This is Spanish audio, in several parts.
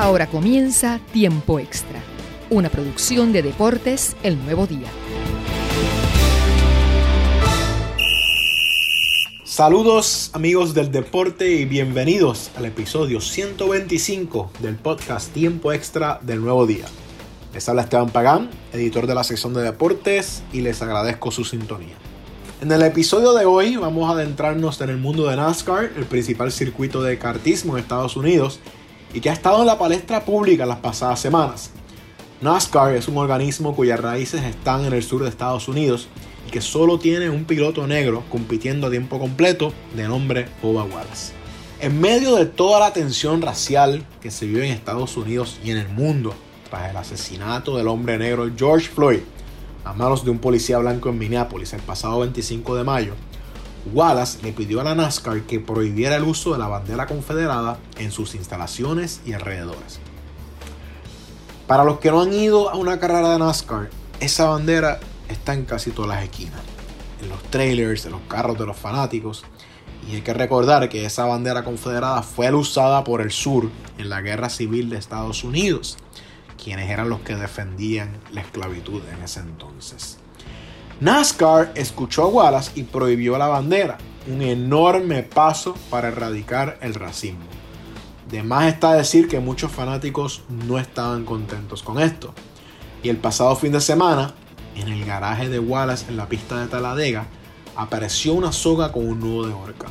Ahora comienza Tiempo Extra, una producción de Deportes El Nuevo Día. Saludos amigos del deporte y bienvenidos al episodio 125 del podcast Tiempo Extra del Nuevo Día. Les habla Esteban Pagán, editor de la sección de deportes y les agradezco su sintonía. En el episodio de hoy vamos a adentrarnos en el mundo de NASCAR, el principal circuito de kartismo en Estados Unidos y que ha estado en la palestra pública las pasadas semanas. NASCAR es un organismo cuyas raíces están en el sur de Estados Unidos y que solo tiene un piloto negro compitiendo a tiempo completo de nombre Bubba Wallace. En medio de toda la tensión racial que se vive en Estados Unidos y en el mundo tras el asesinato del hombre negro George Floyd a manos de un policía blanco en Minneapolis el pasado 25 de mayo, Wallace le pidió a la NASCAR que prohibiera el uso de la bandera confederada en sus instalaciones y alrededores. Para los que no han ido a una carrera de NASCAR, esa bandera está en casi todas las esquinas, en los trailers, en los carros de los fanáticos. Y hay que recordar que esa bandera confederada fue usada por el sur en la guerra civil de Estados Unidos, quienes eran los que defendían la esclavitud en ese entonces. NASCAR escuchó a Wallace y prohibió la bandera, un enorme paso para erradicar el racismo. De más está decir que muchos fanáticos no estaban contentos con esto. Y el pasado fin de semana, en el garaje de Wallace en la pista de Taladega, apareció una soga con un nudo de horca.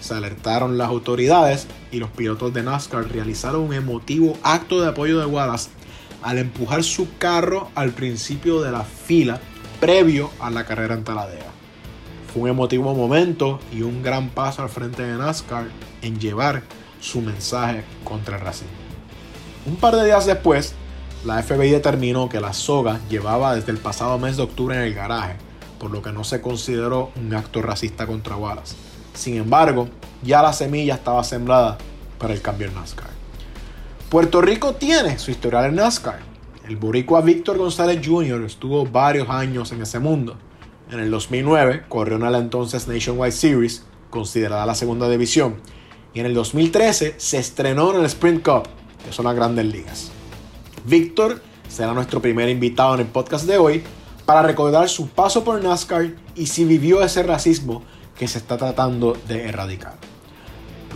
Se alertaron las autoridades y los pilotos de NASCAR realizaron un emotivo acto de apoyo de Wallace al empujar su carro al principio de la fila previo a la carrera en Taladega. Fue un emotivo momento y un gran paso al frente de NASCAR en llevar su mensaje contra el racismo. Un par de días después, la FBI determinó que la soga llevaba desde el pasado mes de octubre en el garaje, por lo que no se consideró un acto racista contra Wallace. Sin embargo, ya la semilla estaba sembrada para el cambio en NASCAR. Puerto Rico tiene su historial en NASCAR el boricua Víctor González Jr. estuvo varios años en ese mundo. En el 2009 corrió en la entonces Nationwide Series, considerada la segunda división, y en el 2013 se estrenó en el Sprint Cup, que son las grandes ligas. Víctor será nuestro primer invitado en el podcast de hoy para recordar su paso por NASCAR y si vivió ese racismo que se está tratando de erradicar.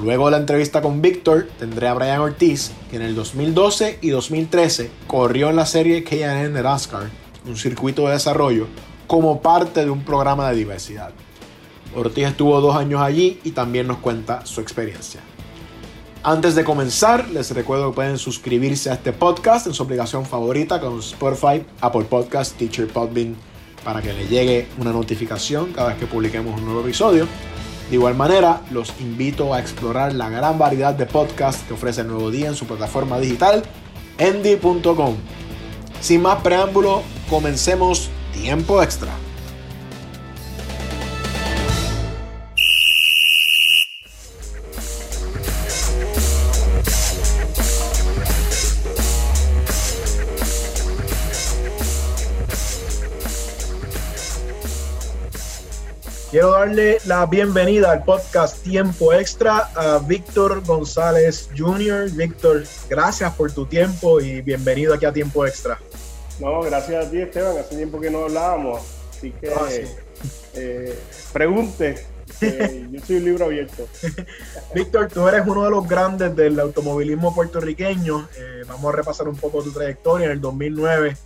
Luego de la entrevista con Víctor, tendré a Brian Ortiz, que en el 2012 y 2013 corrió en la serie KN de NASCAR, un circuito de desarrollo, como parte de un programa de diversidad. Ortiz estuvo dos años allí y también nos cuenta su experiencia. Antes de comenzar, les recuerdo que pueden suscribirse a este podcast en su aplicación favorita con Spotify, Apple Podcast, Teacher Podbean, para que le llegue una notificación cada vez que publiquemos un nuevo episodio. De igual manera, los invito a explorar la gran variedad de podcasts que ofrece el Nuevo Día en su plataforma digital, endy.com. Sin más preámbulo, comencemos Tiempo Extra. Quiero darle la bienvenida al podcast Tiempo Extra a Víctor González Jr. Víctor, gracias por tu tiempo y bienvenido aquí a Tiempo Extra. No, gracias a ti Esteban, hace tiempo que no hablábamos, así que ah, eh, pregunte, yo soy un libro abierto. Víctor, tú eres uno de los grandes del automovilismo puertorriqueño, eh, vamos a repasar un poco tu trayectoria en el 2009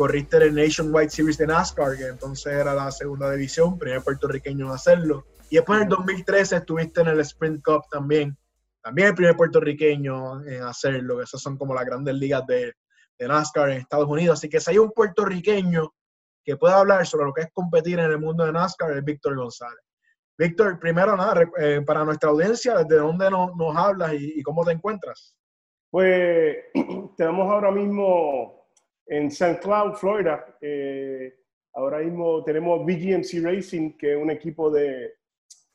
corriste el Nationwide Series de NASCAR, que entonces era la segunda división, primer puertorriqueño en hacerlo. Y después en el 2013 estuviste en el Sprint Cup también, también el primer puertorriqueño en hacerlo, esas son como las grandes ligas de, NASCAR en Estados Unidos. Así que si hay un puertorriqueño que pueda hablar sobre lo que es competir en el mundo de NASCAR, es Víctor González. Víctor, primero nada, eh, para nuestra audiencia, ¿desde dónde nos hablas y, y cómo te encuentras? Pues tenemos ahora mismo en St. Cloud, Florida. Eh, ahora mismo tenemos BGMC Racing, que es un equipo de,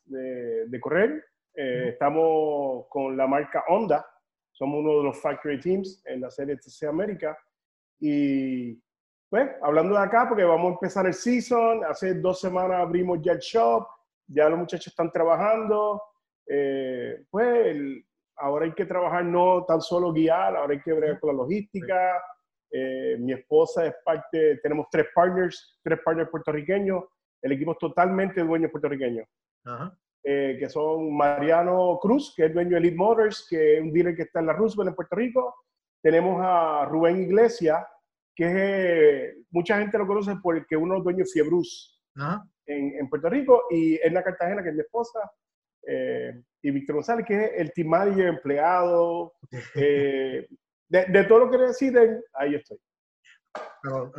de, correr. Eh, estamos con la marca Honda, somos uno de los factory teams en la serie TC América. Y pues, hablando de acá, porque vamos a empezar el season, hace dos semanas abrimos ya el shop, ya los muchachos están trabajando. Eh, pues ahora hay que trabajar no tan solo guiar, ahora hay que bregar con la logística. Eh, mi esposa es parte, tenemos tres partners, tres partners puertorriqueños. El equipo es totalmente dueño puertorriqueño. Eh, que son Mariano Cruz, que es dueño de Elite Motors, que es un dealer que está en la Roosevelt en Puerto Rico. Tenemos a Rubén Iglesias, que es, mucha gente lo conoce porque uno es dueño de Fiebrus en, en, Puerto Rico, y la Cartagena, que es mi esposa, eh, y Víctor González, que es el team manager, empleado, eh, de, todo lo que deciden, ahí estoy.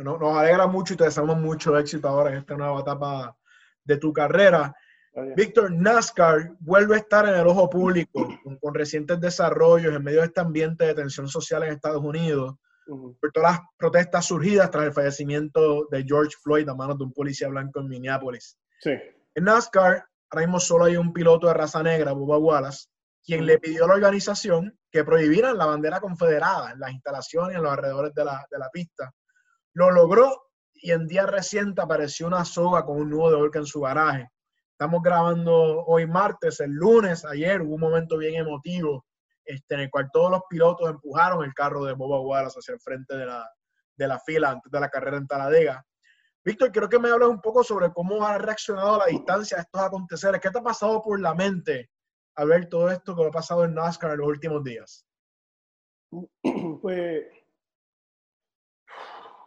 nos alegra mucho y te deseamos mucho éxito ahora en esta nueva etapa de tu carrera. Víctor, NASCAR vuelve a estar en el ojo público con, recientes desarrollos en medio de este ambiente de tensión social en Estados Unidos, por todas las protestas surgidas tras el fallecimiento de George Floyd a manos de un policía blanco en Minneapolis. Sí. En NASCAR, ahora mismo solo hay un piloto de raza negra, Bubba Wallace, quien le pidió a la organización que prohibieran la bandera confederada en las instalaciones y en los alrededores de la, de la pista. Lo logró y en día reciente apareció una soga con un nudo de orca en su garaje. Estamos grabando hoy martes, el lunes, ayer hubo un momento bien emotivo este, en el cual todos los pilotos empujaron el carro de Boba Wallace hacia el frente de la, de la fila antes de la carrera en Taladega. Víctor, quiero que me hables un poco sobre cómo ha reaccionado a la distancia a estos aconteceres. ¿Qué te ha pasado por la mente al ver todo esto que ha pasado en NASCAR en los últimos días? Pues,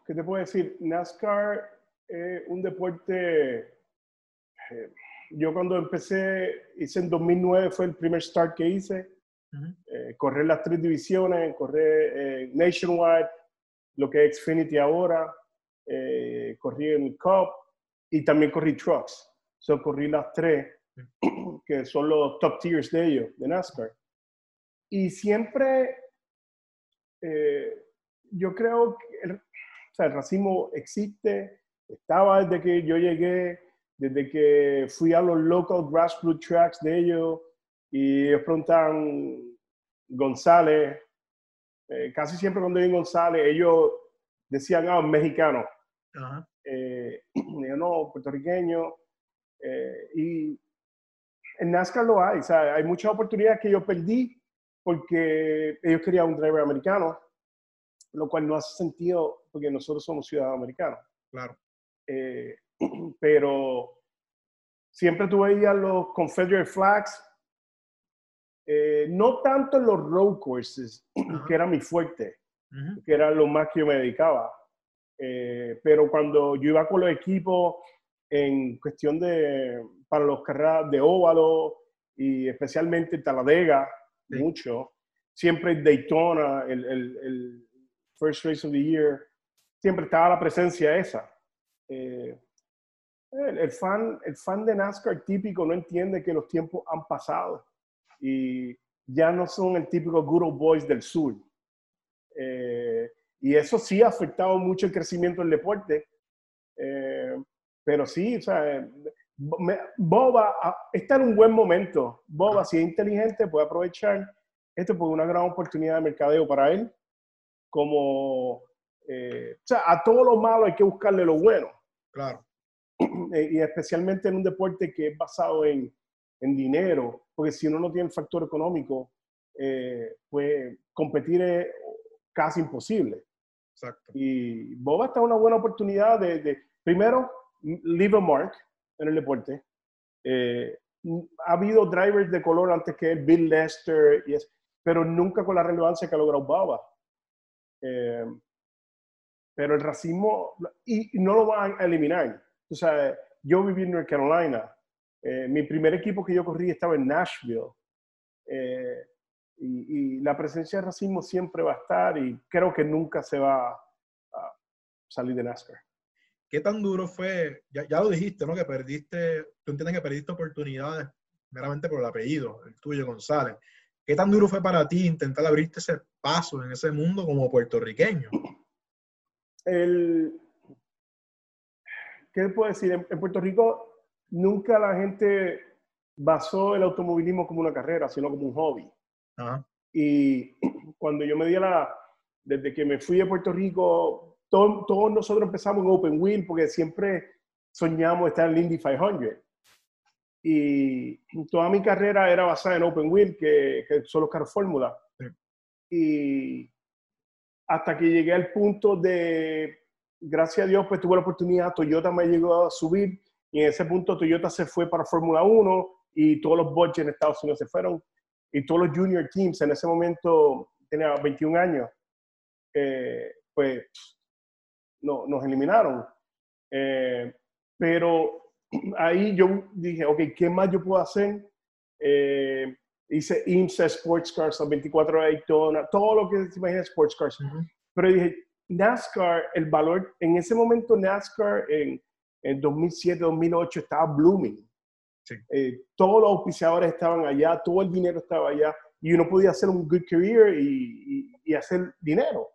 ¿qué te puedo decir? NASCAR es un deporte... Eh, yo cuando empecé, hice en 2009, fue el primer start que hice. Eh, correr las tres divisiones, correr eh, Nationwide, lo que es Xfinity ahora, eh, corrí en Cup y también corrí Trucks. So, corrí las tres, que son los top tiers de ellos, de NASCAR. Y siempre, eh, yo creo que el, o sea, el racismo existe, estaba desde que yo llegué, desde que fui a los local grassroots tracks de ellos y ellos preguntan González, eh, casi siempre cuando en González, ellos decían, ah, mexicano. Eh, yo no, puertorriqueño. Eh, y en NASCAR lo hay, o sea, hay muchas oportunidades que yo perdí porque ellos querían un driver americano, lo cual no hace sentido porque nosotros somos ciudadanos americanos. Claro. Eh, pero siempre tú veías los Confederate flags, no tanto en los road courses, que era mi fuerte, que era lo más que yo me dedicaba, eh, pero cuando yo iba con los equipos en cuestión de, para los carreras de óvalo y especialmente Taladega, mucho, siempre Daytona, el, el, el, First Race of the Year, siempre estaba la presencia esa. Eh, el, fan, el fan de NASCAR típico no entiende que los tiempos han pasado y ya no son el típico good old boys del sur. Eh, y eso sí ha afectado mucho el crecimiento del deporte. Eh, pero sí, o sea, Boba está en un buen momento. Boba, si es inteligente, puede aprovechar esto por una gran oportunidad de mercadeo para él. Como, eh, o sea, a todo lo malo hay que buscarle lo bueno. Claro. Eh, y especialmente en un deporte que es basado en, en dinero, porque si uno no tiene el factor económico, pues competir es casi imposible. Y Boba está una buena oportunidad de, primero, leave a mark en el deporte. Eh, ha habido drivers de color antes que Bill Lester, y es, pero nunca con la relevancia que ha logrado Boba. Eh, pero el racismo, y, no lo van a eliminar. O sea, yo viví en North Carolina. Eh, mi primer equipo que yo corrí estaba en Nashville. Y, la presencia de racismo siempre va a estar y creo que nunca se va a salir de NASCAR. ¿Qué tan duro fue? Ya, ya, lo dijiste, ¿no? Que perdiste, tú entiendes que perdiste oportunidades meramente por el apellido, el tuyo, González. ¿Qué tan duro fue para ti intentar abrirte ese paso en ese mundo como puertorriqueño? El, ¿Qué puedo decir? En, en Puerto Rico nunca la gente basó el automovilismo como una carrera, sino como un hobby. Y cuando yo me di la, desde que me fui de Puerto Rico, todos nosotros empezamos en Open Wheel porque siempre soñamos estar en el Indy 500. Y toda mi carrera era basada en Open Wheel, que, que son los carros Fórmula. Y hasta que llegué al punto de, gracias a Dios, pues tuve la oportunidad, Toyota me llegó a subir y en ese punto Toyota se fue para Fórmula 1 y todos los budgets en Estados Unidos se fueron y todos los junior teams en ese momento tenía 21 años, eh, pues no, nos eliminaron. Eh, pero ahí yo dije, ok, ¿qué más yo puedo hacer? Eh, hice IMSA Sports Cars, 24 de Daytona, todo lo que se imagina Sports Cars. Pero dije, NASCAR, el valor, en ese momento NASCAR en, en 2007, 2008 estaba blooming. Eh, todos los auspiciadores estaban allá, todo el dinero estaba allá y uno podía hacer un good career y, y, hacer dinero.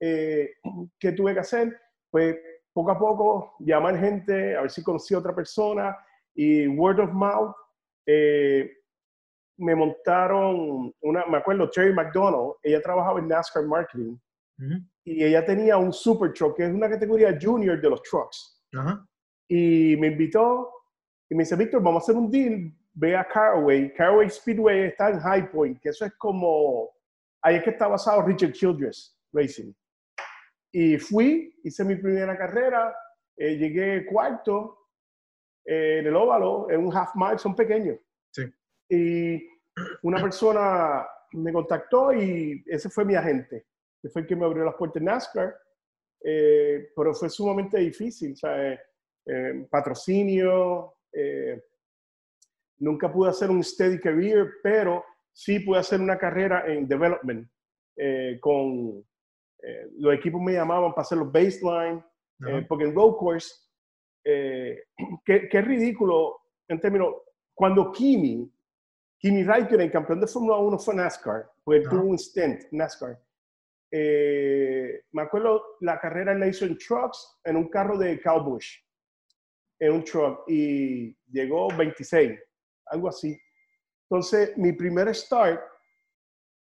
Eh, ¿Qué tuve que hacer? Pues poco a poco llamar gente, a ver si conocía a otra persona y word of mouth. Eh, me montaron una, me acuerdo, Terry McDonald, ella trabajaba en NASCAR Marketing y ella tenía un super truck, que es una categoría junior de los trucks. Y me invitó y me dice, Víctor, vamos a hacer un deal, ve a Caraway. Caraway Speedway está en High Point, que eso es como, ahí es que está basado Richard Childress Racing. Y fui, hice mi primera carrera, eh, llegué cuarto eh, en el óvalo, en un half mile, son pequeños. Sí. Y una persona me contactó y ese fue mi agente, que fue el que me abrió las puertas en NASCAR, eh, pero fue sumamente difícil, o sea, patrocinio, eh, nunca pude hacer un steady career, pero sí pude hacer una carrera en development eh, con eh, los equipos me llamaban para hacer los baseline, porque en road course, qué, qué, ridículo en términos, cuando Kimi, Kimi Raikkonen, campeón de Fórmula 1 fue NASCAR, pues tuvo un stint NASCAR. me acuerdo la carrera la hizo en trucks en un carro de Cowbush en un truck y llegó 26, algo así. Entonces, mi primer start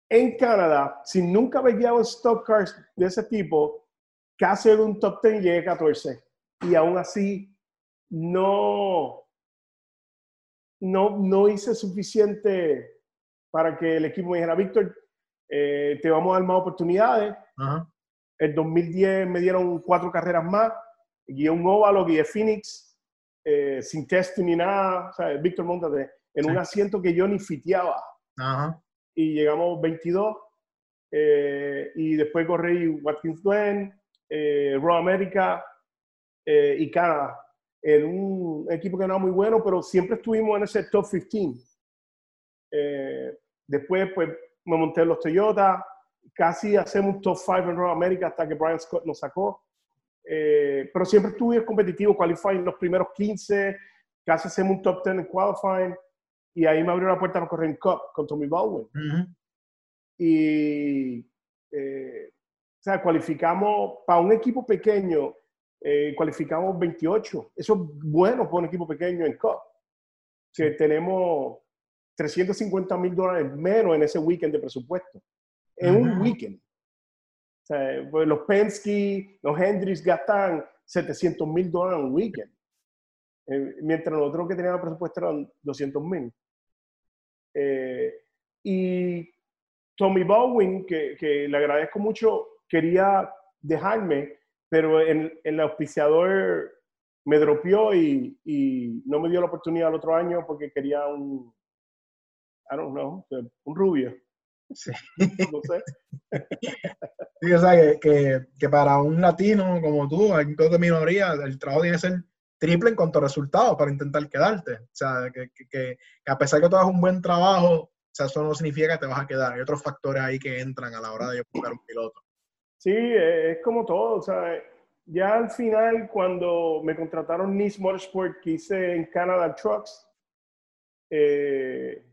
en Canadá, sin nunca haber guiado stock cars de ese tipo, casi en un top 10 llegué a 14. Y aún así, no, no, no hice suficiente para que el equipo me dijera, Víctor, eh, te vamos a dar más oportunidades. En 2010 me dieron cuatro carreras más, guié un óvalo, guié Phoenix, eh, sin test ni nada, o sea, Víctor Montate, en un asiento que yo ni fiteaba. Y llegamos 22, eh, y después corrí Watkins Glen, eh, Raw America eh, y Canadá, en un equipo que no era muy bueno, pero siempre estuvimos en ese top 15. después, pues, me monté en los Toyota, casi hacemos un top 5 en Raw America hasta que Brian Scott nos sacó. Eh, pero siempre estuve competitivo, qualifying los primeros 15, casi hacemos un top 10 en qualifying, y ahí me abrió la puerta para correr en Cup con Tommy Baldwin. Y, eh, o sea, cualificamos, para un equipo pequeño, eh, cualificamos 28. Eso es bueno para un equipo pequeño en Cup, que tenemos 350 mil dólares menos en ese weekend de presupuesto. En un weekend. O sea, pues los Penske, los Hendrix gastan 700 mil dólares en un weekend. Eh, mientras nosotros que teníamos presupuesto eran 200 mil. Eh, y Tommy Bowen, que, que, le agradezco mucho, quería dejarme, pero en, el auspiciador me dropeó y, y, no me dio la oportunidad el otro año porque quería un, I don't know, un rubio. Sí. No sé. Sí, o sea, que, que, para un latino como tú, alguien de minoría, el trabajo tiene que ser triple en cuanto a resultados para intentar quedarte. O sea, que, que, a pesar que tú hagas un buen trabajo, o sea, eso no significa que te vas a quedar. Hay otros factores ahí que entran a la hora de buscar un piloto. Sí, es como todo. O sea, ya al final, cuando me contrataron Nice Motorsport, que hice en Canada Trucks, eh,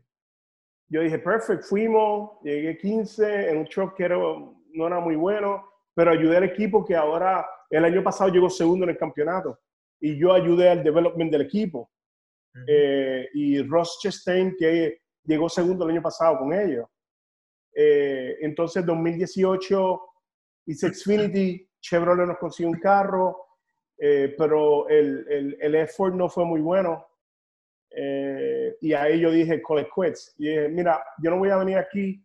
yo dije, perfect, fuimos, llegué 15 en un truck que no era muy bueno, pero ayudé al equipo que ahora, el año pasado llegó segundo en el campeonato y yo ayudé al development del equipo. Eh, y Ross Chastain, que llegó segundo el año pasado con ellos. Eh, entonces, 2018 hice Xfinity, Chevrolet nos consiguió un carro, eh, pero el, el, el effort no fue muy bueno. Eh, y ahí yo dije, call quits. Y dije, mira, yo no voy a venir aquí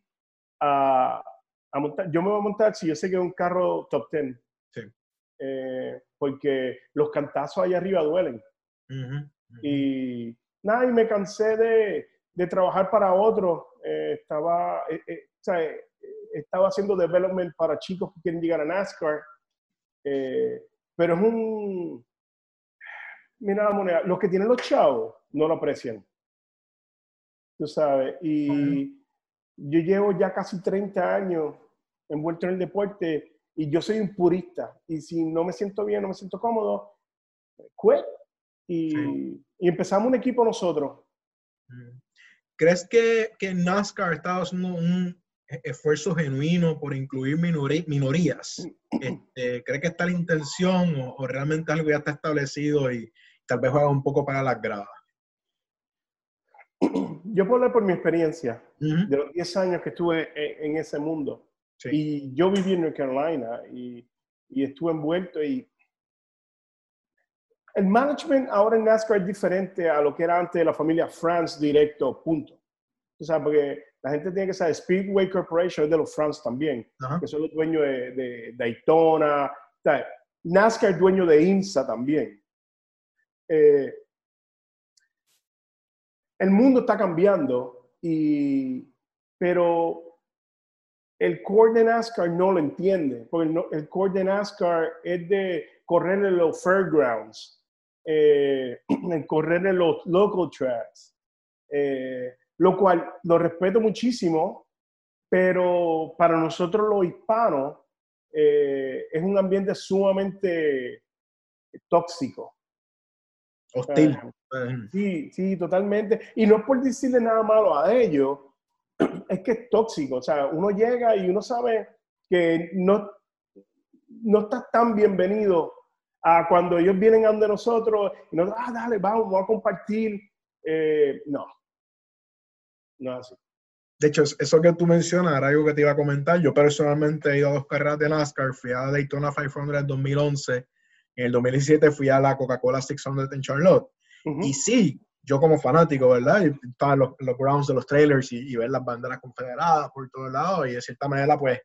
a, a, montar, yo me voy a montar si yo sé que es un carro top 10. Sí. Eh, porque los cantazos allá arriba duelen. Y nada, y me cansé de, de trabajar para otros. Eh, estaba, o sea, estaba haciendo development para chicos que quieren llegar a NASCAR. pero es un, mira la moneda, los que tienen los chavos no lo aprecian. Tú sabes, y yo llevo ya casi 30 años envuelto en el deporte y yo soy un purista. Y si no me siento bien, no me siento cómodo, quit. Y, y empezamos un equipo nosotros. ¿Crees que, que NASCAR está haciendo un esfuerzo genuino por incluir minorías? Este, ¿Crees que está la intención o, o, realmente algo ya está establecido y tal vez juega un poco para las gradas? Yo puedo hablar por mi experiencia de los 10 años que estuve en, ese mundo. Y yo viví en North Carolina y, y, estuve envuelto y el management ahora en NASCAR es diferente a lo que era antes de la familia France directo, punto. O sea, porque la gente tiene que saber, Speedway Corporation es de los France también, que son los dueños de, de Daytona. NASCAR es dueño de INSA también. Eh, el mundo está cambiando, y, pero el core de NASCAR no lo entiende, porque el, core de NASCAR es de correr en los fairgrounds, eh, correr en los local tracks, eh, lo cual lo respeto muchísimo, pero para nosotros los hispanos eh, es un ambiente sumamente tóxico. Hostil. Sí, sí, totalmente. Y no es por decirle nada malo a ellos, es que es tóxico. O sea, uno llega y uno sabe que no, no está tan bienvenido a cuando ellos vienen a donde nosotros y nos ah, dale, vamos, vamos a compartir. Eh, no, no es así. De hecho, eso que tú mencionas era algo que te iba a comentar. Yo personalmente he ido a dos carreras de NASCAR. Fui a Daytona 500 en 2011 en el 2017 fui a la Coca-Cola 600 en Charlotte. Y sí, yo como fanático, ¿verdad? Y estaban los, los grounds de los trailers y, ver las banderas confederadas por todos lados y de cierta manera, pues,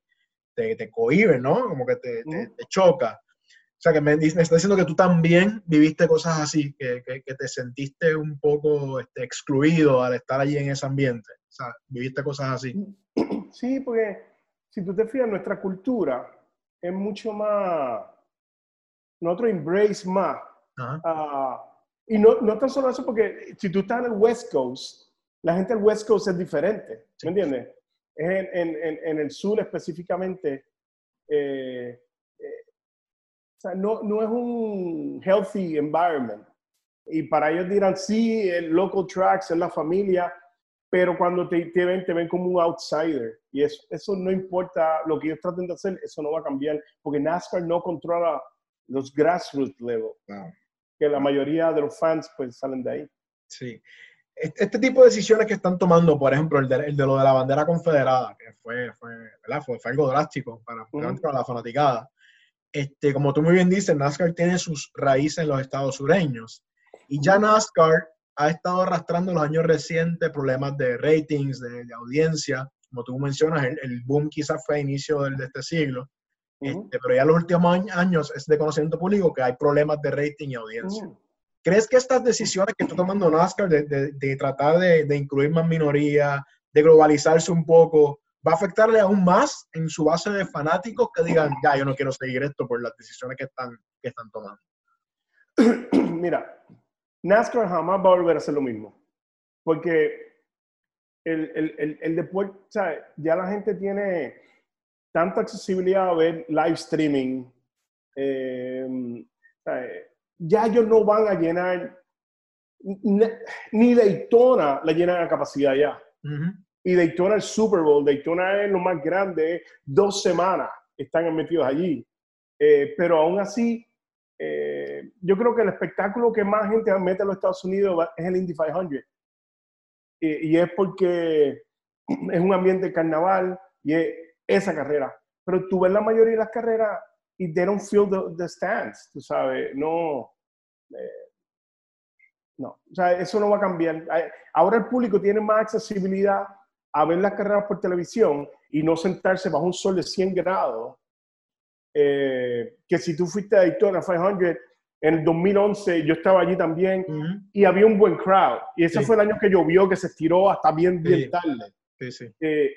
te, te cohibe, ¿no? Como que te, te, choca. O sea, que me, me, está diciendo que tú también viviste cosas así, que, que, que te sentiste un poco este, excluido al estar allí en ese ambiente. O sea, viviste cosas así. Sí, porque si tú te fijas, nuestra cultura es mucho más nosotros embrace más. Uh, y no, no tan solo eso, porque si tú estás en el West Coast, la gente del West Coast es diferente, ¿me entiendes? En, en, en, el sur específicamente, eh, eh, o sea, no, no es un healthy environment. Y para ellos dirán, sí, el local tracks es la familia, pero cuando te, te, ven, te ven como un outsider. Y eso, eso no importa lo que ellos traten de hacer, eso no va a cambiar, porque NASCAR no controla los grassroots level, que la mayoría de los fans pues salen de ahí. Sí. Este tipo de decisiones que están tomando, por ejemplo, el de, el de lo de la bandera confederada, que fue, fue, fue, fue algo drástico para, para, la fanaticada. Este, como tú muy bien dices, NASCAR tiene sus raíces en los estados sureños. Y ya NASCAR ha estado arrastrando los años recientes problemas de ratings, de, audiencia. Como tú mencionas, el, el boom quizás fue a inicio del, de este siglo. Este, pero ya los últimos años es de conocimiento público que hay problemas de rating y audiencia. ¿Crees que estas decisiones que está tomando NASCAR de, de, tratar de, de, incluir más minorías, de globalizarse un poco, va a afectarle aún más en su base de fanáticos que digan, ya, yo no quiero seguir esto por las decisiones que están, que están tomando? Mira, NASCAR jamás va a volver a hacer lo mismo. Porque el, el, el, el deporte, o sea, ya la gente tiene tanta accesibilidad a ver live streaming, eh, ya ellos no van a llenar, ni Daytona la llenan a capacidad ya. Y Daytona el Super Bowl, Daytona es lo más grande, dos semanas están metidos allí. Eh, pero aún así, eh, yo creo que el espectáculo que más gente mete en los Estados Unidos es el Indy 500. Y, y es porque es un ambiente de carnaval y es, esa carrera. Pero tú ves la mayoría de las carreras y they don't feel the, stands, tú sabes, no. Eh, No, o sea, eso no va a cambiar. Ahora el público tiene más accesibilidad a ver las carreras por televisión y no sentarse bajo un sol de 100 grados. Eh, que si tú fuiste a Daytona 500 en el 2011, yo estaba allí también y había un buen crowd. Y ese fue el año que llovió, que se estiró hasta bien, bien tarde. Sí, sí. Eh,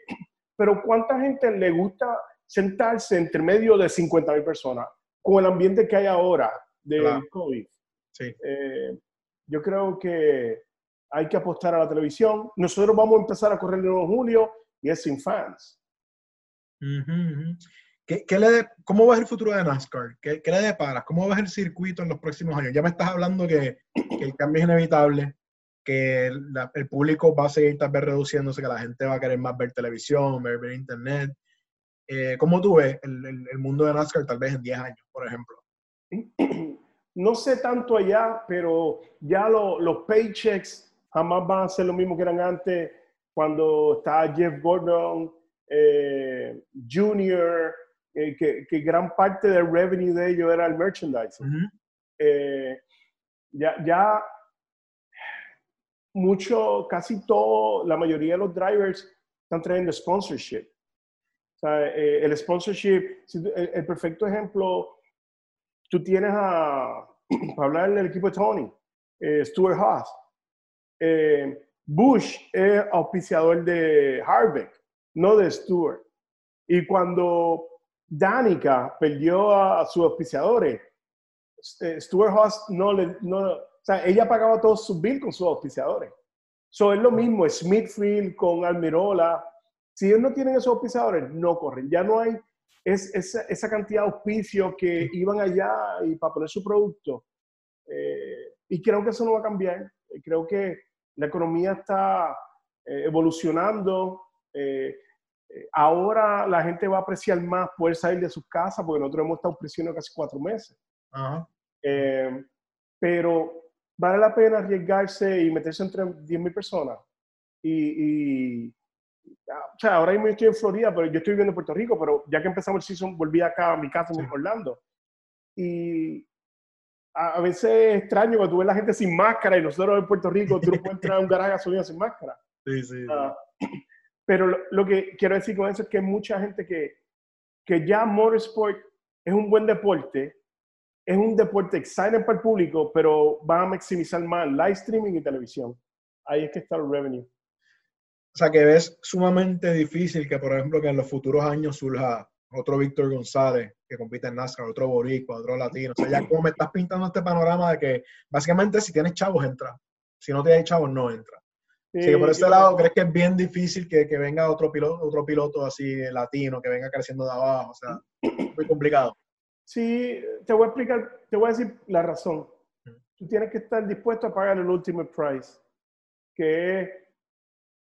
pero ¿cuánta gente le gusta sentarse entre medio de 50 mil personas con el ambiente que hay ahora del COVID? Sí. Eh, yo creo que hay que apostar a la televisión. Nosotros vamos a empezar a correr el 1 de julio y es sin fans. ¿Qué, le ¿Cómo ves el futuro de NASCAR? ¿Qué, ¿Qué, le deparas? ¿Cómo ves el circuito en los próximos años? Ya me estás hablando que, que el cambio es inevitable, que el público va a seguir tal vez reduciéndose, que la gente va a querer más ver televisión, ver, ver internet. Eh, ¿Cómo tú ves el, el, mundo de NASCAR tal vez en 10 años, por ejemplo? No sé tanto allá, pero ya lo, los paychecks jamás van a ser lo mismo que eran antes cuando estaba Jeff Gordon eh, Jr., eh, que, que, gran parte del revenue de ellos era el merchandising. Eh, ya, ya mucho, casi todo, la mayoría de los drivers están trayendo sponsorship. O sea, el sponsorship, el, perfecto ejemplo, tú tienes a, para hablar del equipo de Tony, Stuart Haas. Eh, Bush es auspiciador de Harvick, no de Stewart. Y cuando Danica perdió a, sus auspiciadores, eh, Stuart Haas no le, no, sea, ella pagaba todos sus bills con sus auspiciadores. So, es lo mismo, Smithfield con Almirola. Si ellos no tienen esos auspiciadores, no corren. Ya no hay es, esa, esa cantidad de auspicios que iban allá y para poner su producto. Eh, y creo que eso no va a cambiar. Creo que la economía está eh, evolucionando. Eh, eh, ahora la gente va a apreciar más poder salir de sus casas, porque nosotros hemos estado prisioneros casi cuatro meses. pero vale la pena arriesgarse y meterse entre 10.000 personas. Y, ah, o sea, ahora mismo estoy en Florida, pero yo estoy viviendo en Puerto Rico, pero ya que empezamos el season, volví acá a mi casa en Orlando. Y a, veces es extraño cuando tú ves la gente sin máscara y nosotros en Puerto Rico tú no puedes entrar a un garaje gasolina sin máscara. Sí, sí. Ah, pero lo, que quiero decir con eso es que hay mucha gente que, que ya motorsport es un buen deporte, es un deporte exciting para el público, pero van a maximizar más live streaming y televisión. Ahí es que está el revenue. O sea, que ves sumamente difícil que, por ejemplo, que en los futuros años surja otro Víctor González que compite en NASCAR, otro boricua, otro latino. O sea, ya como me estás pintando este panorama de que básicamente si tienes chavos entra, si no tienes chavos no entra. así que por ese lado, ¿crees que es bien difícil que, que, venga otro piloto, otro piloto así latino, que venga creciendo de abajo? O sea, muy complicado. Sí, te voy a explicar, te voy a decir la razón. Tú tienes que estar dispuesto a pagar el ultimate price, que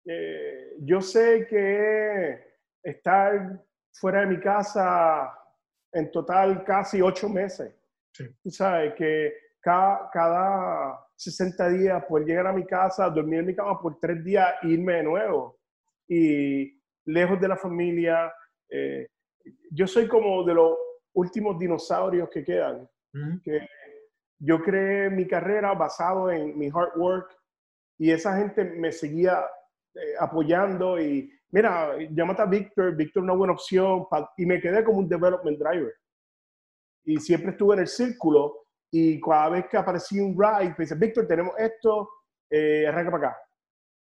eh, yo sé que estar fuera de mi casa en total casi ocho meses. Sí. Tú sabes que cada, cada 60 días pues llegar a mi casa, dormir en mi cama por tres días e irme de nuevo. Y lejos de la familia. Eh, yo soy como de los últimos dinosaurios que quedan. que yo creé mi carrera basado en mi hard work y esa gente me seguía eh, apoyando y mira, llámate a Víctor, Víctor una buena opción, y me quedé como un development driver. Y siempre estuve en el círculo y cada vez que aparecía un ride, me dice, Víctor, tenemos esto, eh, arranca para acá.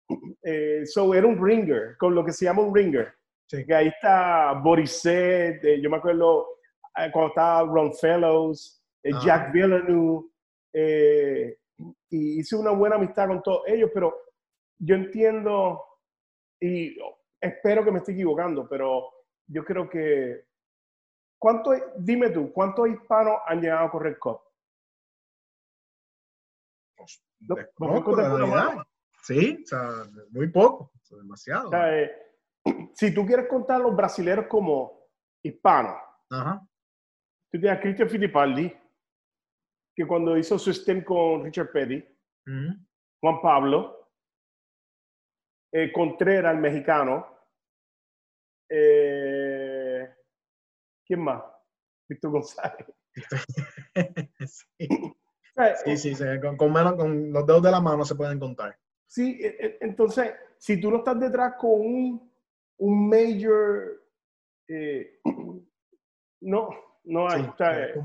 Eh, so era un ringer, con lo que se llama un ringer. Que ahí está Borisset, eh, yo me acuerdo cuando estaba Ron Fellows, ah. Jack Villeneuve, y hice una buena amistad con todos ellos, pero yo entiendo, y espero que me esté equivocando, pero yo creo que, ¿cuánto, dime tú, ¿cuántos hispanos han llegado a correr COP? Pues, sí, o sea, muy poco, demasiado. Eh, si tú quieres contar a los brasileños como hispanos, tú tienes a Christian Fittipaldi, que cuando hizo su stint con Richard Petty, Juan Pablo, eh, Contreras, el mexicano. Eh, ¿Quién más? Víctor González. Sí, sí, sí con, con, menos, con los dedos de la mano se pueden contar. Sí, e, e, entonces, si tú no estás detrás con un, un major, eh, no, no hay. es,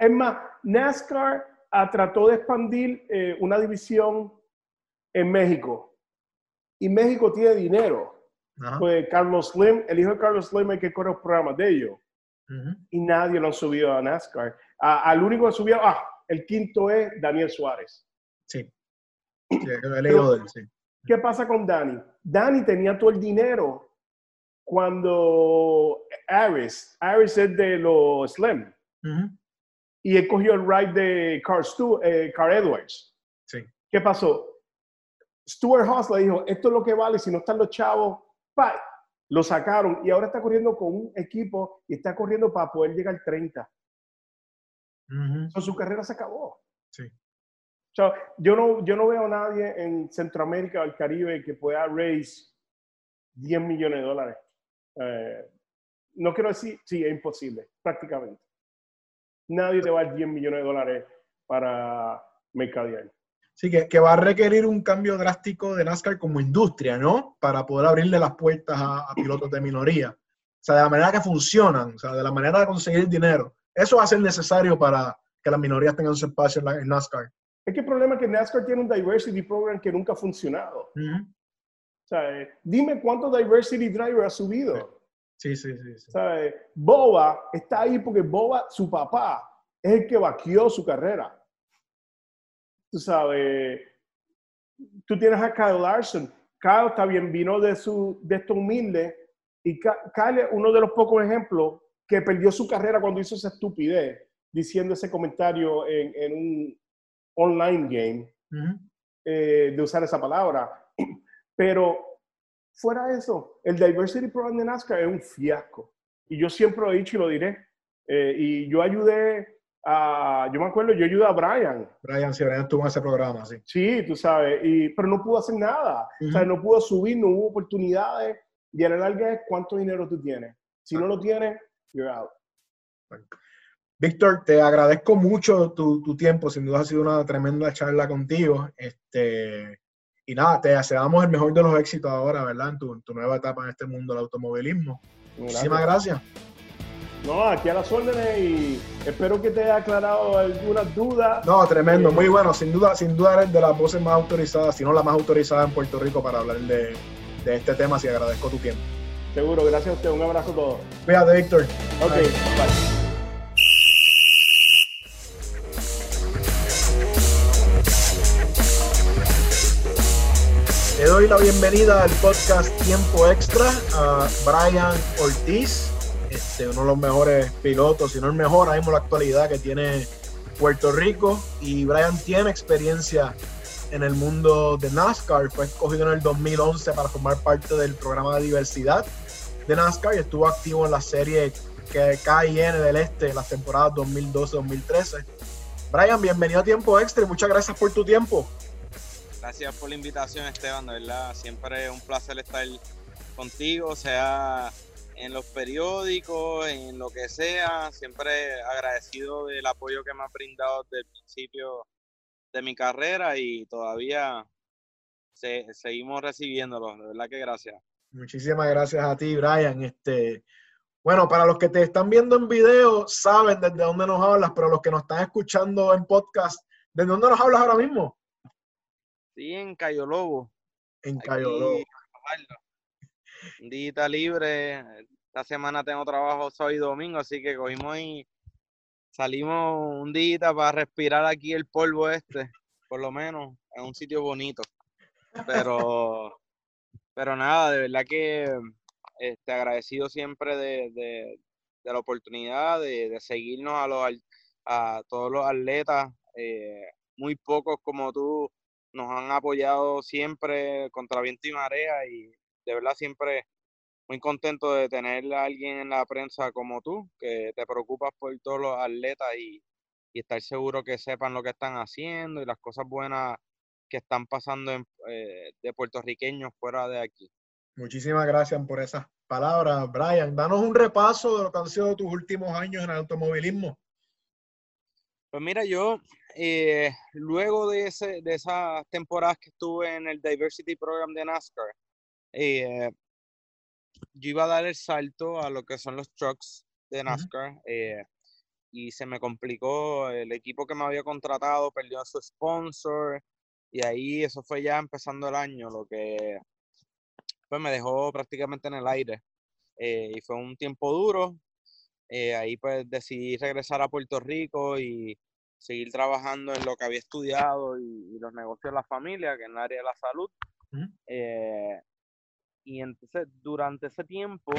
es, más, NASCAR trató de expandir eh, una división en México y México tiene dinero. Pues Carlos Slim, el hijo de Carlos Slim, hay que correr los programas de ellos. Y nadie lo ha subido a NASCAR. al único que subió, ah, el quinto es Daniel Suárez. Sí. él, sí. ¿Qué pasa con Dani? Dani tenía todo el dinero cuando Aris, Aris es de los Slim. Y él cogió el ride de Carl, Stu, eh, Edwards. Sí. ¿Qué pasó? Stuart Haas le dijo, esto es lo que vale, si no están los chavos, lo sacaron y ahora está corriendo con un equipo y está corriendo para poder llegar al 30. su carrera se acabó. Sí. yo, no, yo no veo a nadie en Centroamérica o el Caribe que pueda raise 10 millones de dólares. Eh, no quiero decir, sí, es imposible, prácticamente. Nadie te va a dar 10 millones de dólares para mercadear. Sí, que, que, va a requerir un cambio drástico de NASCAR como industria, ¿no? Para poder abrirle las puertas a, pilotos de minoría. O sea, de la manera que funcionan, o sea, de la manera de conseguir dinero. Eso va a ser necesario para que las minorías tengan su espacio en, NASCAR. Es que el problema es que NASCAR tiene un diversity program que nunca ha funcionado. Sea, dime cuántos diversity driver ha subido. Sí, sí, sí. sí. ¿Sabes? Boba está ahí porque Boba, su papá, es el que vaqueó su carrera tú sabes, tú tienes a Kyle Larson. Kyle está bien, vino de, su, de esto humilde y Kyle es uno de los pocos ejemplos que perdió su carrera cuando hizo esa estupidez, diciendo ese comentario en, en un online game, eh, de usar esa palabra. Pero fuera de eso, el Diversity Program de NASCAR es un fiasco. Y yo siempre lo he dicho y lo diré. Eh, y yo ayudé yo me acuerdo, yo ayudé a Brian. Brian, sí, Brian estuvo en ese programa, sí. Sí, tú sabes, y, pero no pudo hacer nada. O sea, no pudo subir, no hubo oportunidades. Y a la larga es cuánto dinero tú tienes. Si no lo tienes, you're out. Víctor, te agradezco mucho tu, tu, tiempo. Sin duda ha sido una tremenda charla contigo. Este, y nada, te deseamos el mejor de los éxitos ahora, ¿verdad? En tu, tu nueva etapa en este mundo del automovilismo. Muchísimas gracias. No, aquí a las órdenes y espero que te haya aclarado algunas dudas. No, tremendo, muy bueno. Sin duda, sin duda eres de las voces más autorizadas, si no la más autorizada en Puerto Rico para hablar de, este tema. Así agradezco tu tiempo. Seguro, gracias a usted. Un abrazo a todos. Cuídate, Víctor. Ok, bye. Le doy la bienvenida al podcast Tiempo Extra a Brian Ortiz. Este, uno de los mejores pilotos, si no el mejor ahora mismo la actualidad que tiene Puerto Rico. Y Brian tiene experiencia en el mundo de NASCAR. Fue escogido en el 2011 para formar parte del programa de diversidad de NASCAR y estuvo activo en la serie que KIN del Este en las temporadas 2012-2013. Brian, bienvenido a Tiempo Extra y muchas gracias por tu tiempo. Gracias por la invitación, Esteban, de verdad. Siempre es un placer estar contigo, sea en los periódicos, en lo que sea, siempre agradecido del apoyo que me ha brindado desde el principio de mi carrera y todavía seguimos recibiéndolo, de verdad que gracias. Muchísimas gracias a ti, Brian. Este, bueno, para los que te están viendo en video, saben desde dónde nos hablas, pero los que nos están escuchando en podcast, ¿desde dónde nos hablas ahora mismo? Sí, en Cayo Lobo. En Cayo Lobo. Un día libre. Esta semana tengo trabajo sábado y domingo, así que cogimos y salimos un día para respirar aquí el polvo este, por lo menos, en un sitio bonito. Pero, pero nada, de verdad que este, agradecido siempre de, la oportunidad de, seguirnos a, los, a todos los atletas, eh, muy pocos como tú nos han apoyado siempre contra viento y marea y de verdad siempre muy contento de tener a alguien en la prensa como tú, que te preocupas por todos los atletas y, estar seguro que sepan lo que están haciendo y las cosas buenas que están pasando eh, de puertorriqueños fuera de aquí. Muchísimas gracias por esas palabras, Brian. Danos un repaso de lo que han sido tus últimos años en el automovilismo. Pues mira, yo eh, luego de, ese, de esas temporadas que estuve en el Diversity Program de NASCAR, eh, yo iba a dar el salto a lo que son los trucks de NASCAR eh, y se me complicó. El equipo que me había contratado perdió a su sponsor y ahí eso fue ya empezando el año, lo que pues me dejó prácticamente en el aire. y fue un tiempo duro. ahí pues decidí regresar a Puerto Rico y seguir trabajando en lo que había estudiado y, los negocios de la familia, que en el área de la salud. Eh, y entonces, durante ese tiempo,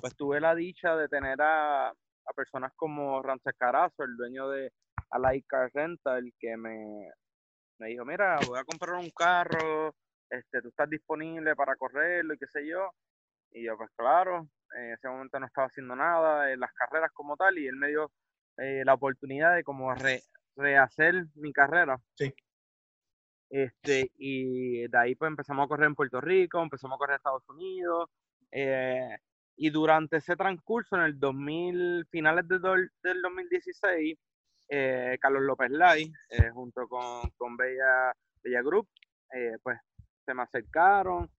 pues tuve la dicha de tener a, personas como Ramses Carazo, el dueño de Alay Car Rental, que me, me dijo, mira, voy a comprar un carro, este, tú estás disponible para correrlo y qué sé yo. Y yo, pues claro, en ese momento no estaba haciendo nada en las carreras como tal, y él me dio eh, la oportunidad de como re, rehacer mi carrera. Sí. Este, y de ahí pues empezamos a correr en Puerto Rico, empezamos a correr en Estados Unidos. Eh, y durante ese transcurso, en el 2000, finales del, del 2016, eh, Carlos López Lai, eh, junto con, con Bella, Bella Group, pues se me acercaron,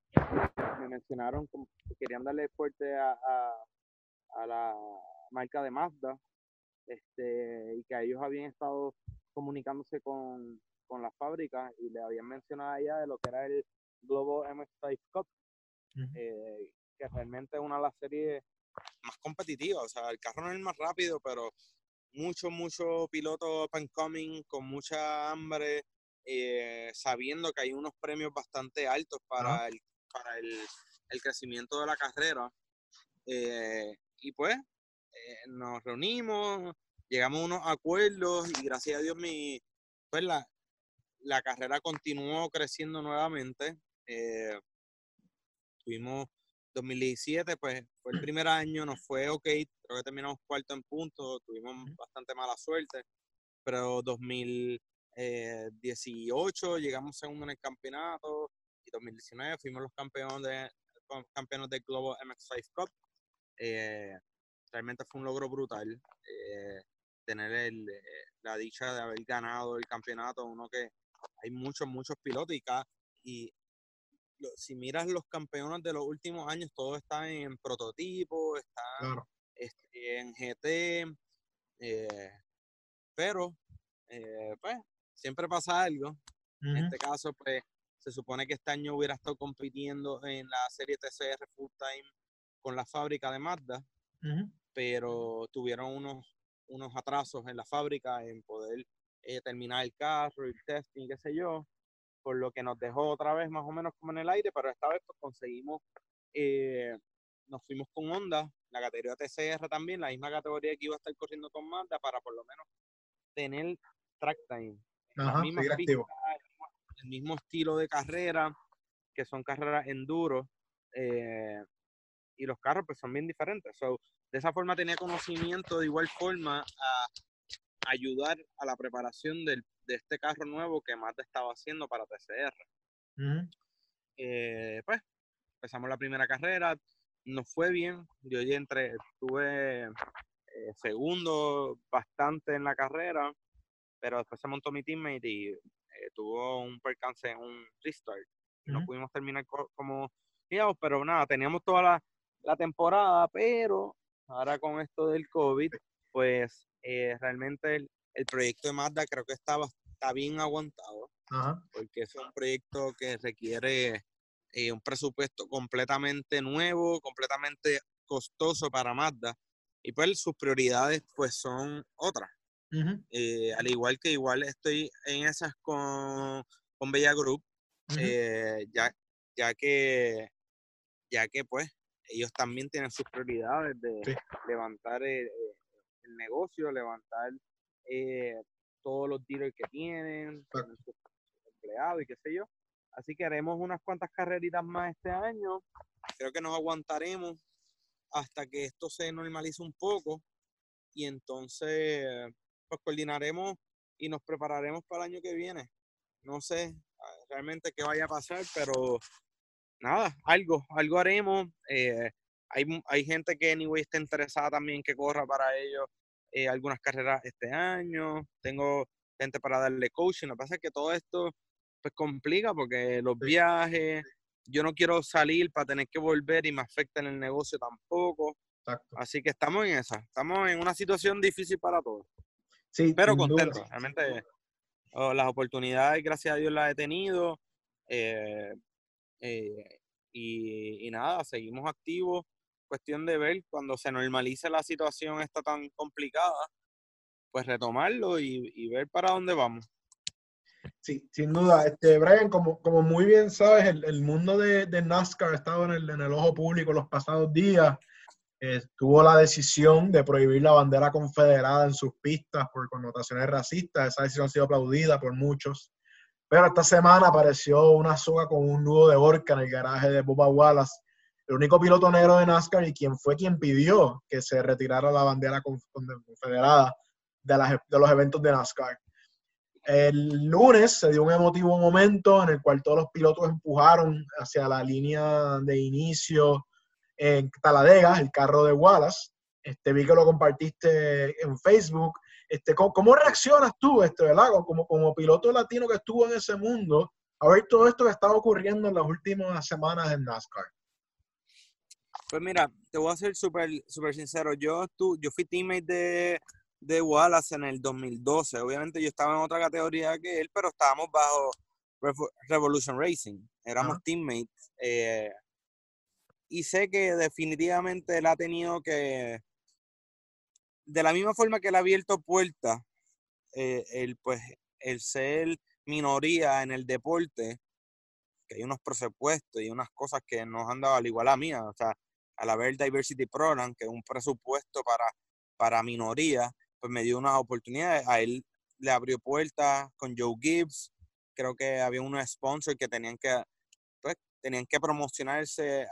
me mencionaron que querían darle fuerte a, a la marca de Mazda este, y que ellos habían estado comunicándose con, con la fábrica y le habían mencionado allá de lo que era el Global MX5 Cup, eh, que realmente es una de las series más competitivas, o sea, el carro no es el más rápido, pero mucho, mucho piloto up and coming, con mucha hambre, eh, sabiendo que hay unos premios bastante altos para, el, para el, el, crecimiento de la carrera. Eh, y pues eh, nos reunimos, llegamos a unos acuerdos y gracias a Dios mi, pues la, la carrera continuó creciendo nuevamente. Eh, tuvimos 2017, pues fue el primer año, nos fue ok, creo que terminamos cuarto en punto, tuvimos bastante mala suerte, pero 2018 llegamos segundo en el campeonato y 2019 fuimos los campeones de, campeones del Global MX5 Cup. Eh, realmente fue un logro brutal eh, tener el, eh, la dicha de haber ganado el campeonato, uno que hay muchos, muchos pilotos y, y si miras los campeones de los últimos años, todos están en prototipo, están este, en GT, eh, pero pues siempre pasa algo. En este caso, pues se supone que este año hubiera estado compitiendo en la serie TCR Full Time con la fábrica de Mazda pero tuvieron unos, unos atrasos en la fábrica en poder eh, terminar el carro, el testing, qué sé yo, por lo que nos dejó otra vez más o menos como en el aire, pero esta vez pues conseguimos, eh, nos fuimos con Honda, la categoría TCR también, la misma categoría que iba a estar corriendo con Mazda para por lo menos tener track time. el mismo estilo de carrera, que son carreras enduro, eh, y los carros pues son bien diferentes. So, de esa forma tenía conocimiento de igual forma a ayudar a la preparación del, de este carro nuevo que Mazda estaba haciendo para TCR. Eh, pues empezamos la primera carrera, nos fue bien, yo ya entré, estuve eh, segundo bastante en la carrera, pero después se montó mi teammate y eh, tuvo un percance, un restart. No pudimos terminar como digamos, pero nada, teníamos toda la, la temporada, pero ahora con esto del COVID, pues eh, realmente el, proyecto de Mazda creo que está, está bien aguantado, porque es un proyecto que requiere eh, un presupuesto completamente nuevo, completamente costoso para Mazda, y pues sus prioridades pues son otras. Eh, al igual que igual estoy en esas con, con Bella Group, ya, ya que ya que pues ellos también tienen sus prioridades de levantar el, negocio, levantar eh, todos los dealers que tienen, sus empleados y qué sé yo. Así que haremos unas cuantas carreritas más este año. Creo que nos aguantaremos hasta que esto se normalice un poco y entonces pues coordinaremos y nos prepararemos para el año que viene. No sé ah, realmente qué vaya a pasar, pero nada, algo, algo haremos. Eh, hay, hay gente que anyway está interesada también que corra para ellos eh, algunas carreras este año. Tengo gente para darle coaching. Lo que pasa es que todo esto pues complica porque los viajes, yo no quiero salir para tener que volver y me afecta en el negocio tampoco. Así que estamos en esa, estamos en una situación difícil para todos. Sí, pero contento, realmente oh, las oportunidades, gracias a Dios, las he tenido. Eh, eh, y, nada, seguimos activos. Cuestión de ver cuando se normalice la situación esta tan complicada, pues retomarlo y, ver para dónde vamos. Sí, sin duda. Este, Brian, como, como muy bien sabes, el, mundo de, de, NASCAR ha estado en el, en el ojo público los pasados días. Tuvo la decisión de prohibir la bandera confederada en sus pistas por connotaciones racistas. Esa decisión ha sido aplaudida por muchos. Pero esta semana apareció una soga con un nudo de orca en el garaje de Boba Wallace, el único piloto negro de NASCAR y quien fue quien pidió que se retirara la bandera confederada de, de los eventos de NASCAR. El lunes se dio un emotivo momento en el cual todos los pilotos empujaron hacia la línea de inicio en Talladega, el carro de Wallace. Este, vi que lo compartiste en Facebook. Este, ¿cómo, reaccionas tú, este, ¿verdad? Como, como piloto latino que estuvo en ese mundo, a ver todo esto que está ocurriendo en las últimas semanas en NASCAR? Pues mira, te voy a ser súper super sincero. Yo, tú, yo fui teammate de, de Wallace en el 2012. Obviamente yo estaba en otra categoría que él, pero estábamos bajo Revolution Racing. Éramos teammates. Eh, y sé que definitivamente él ha tenido que, de la misma forma que él ha abierto puertas, eh, el, pues, el ser minoría en el deporte, que hay unos presupuestos y unas cosas que nos han dado al igual a mí, o sea, al haber Diversity Program, que es un presupuesto para, para minoría, pues me dio unas oportunidades. A él le abrió puertas con Joe Gibbs. Creo que había unos sponsors que tenían que, pues, tenían que promocionarse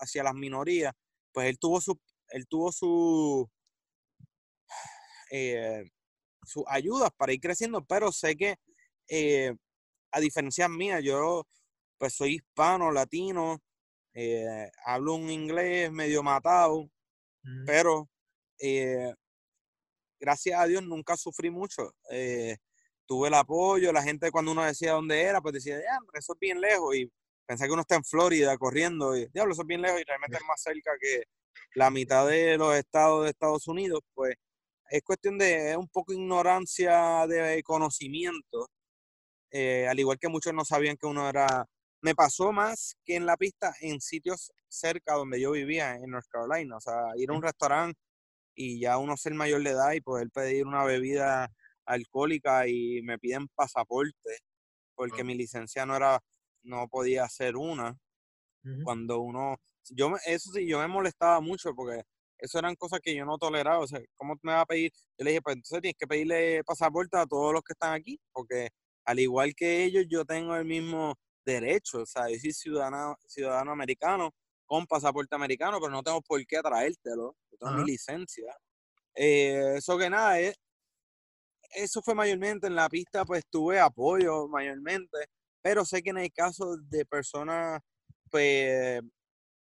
hacia las minorías. Pues él tuvo su, él tuvo su, eh, sus ayudas para ir creciendo, pero sé que eh, a diferencia mía, yo pues soy hispano, latino, eh, hablo un inglés medio matado, pero gracias a Dios nunca sufrí mucho. Eh, tuve el apoyo, la gente cuando uno decía dónde era, pues decía, ya, eso es bien lejos. Y pensé que uno está en Florida corriendo, y diablo, eso es bien lejos y realmente es más cerca que la mitad de los estados de Estados Unidos. Pues es cuestión de un poco ignorancia de conocimiento. Eh, al igual que muchos no sabían que uno era. Me pasó más que en la pista en sitios cerca donde yo vivía, en North Carolina. O sea, ir a un restaurante y ya uno ser mayor de edad y poder pedir una bebida alcohólica y me piden pasaporte porque mi licencia no era, no podía hacer una. Cuando uno, yo eso sí, yo me molestaba mucho porque eso eran cosas que yo no toleraba. O sea, ¿cómo me va a pedir? Yo le dije, pues entonces tienes que pedirle pasaporte a todos los que están aquí, porque al igual que ellos, yo tengo el mismo derecho. O sea, yo soy ciudadano, ciudadano americano con pasaporte americano, pero no tengo por qué traértelo. Yo tengo mi licencia. Eh, eso que nada, es, eh, eso fue mayormente en la pista, pues tuve apoyo mayormente, pero sé que en el caso de personas, pues,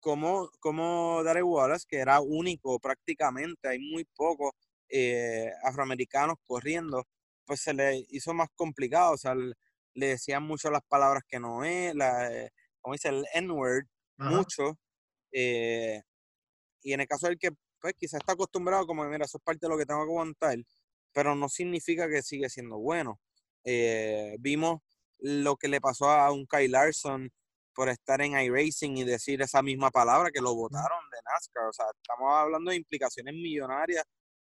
como, como Darry Wallace, que era único prácticamente, hay muy pocos eh, afroamericanos corriendo, pues se le hizo más complicado, o sea, le decían mucho las palabras que no es, la, como dice el N-word, mucho, eh, y en el caso del que pues quizás está acostumbrado, como mira, eso es parte de lo que tengo que aguantar, pero no significa que sigue siendo bueno. Eh, vimos lo que le pasó a un Kyle Larson por estar en iRacing y decir esa misma palabra que lo votaron de NASCAR. O sea, estamos hablando de implicaciones millonarias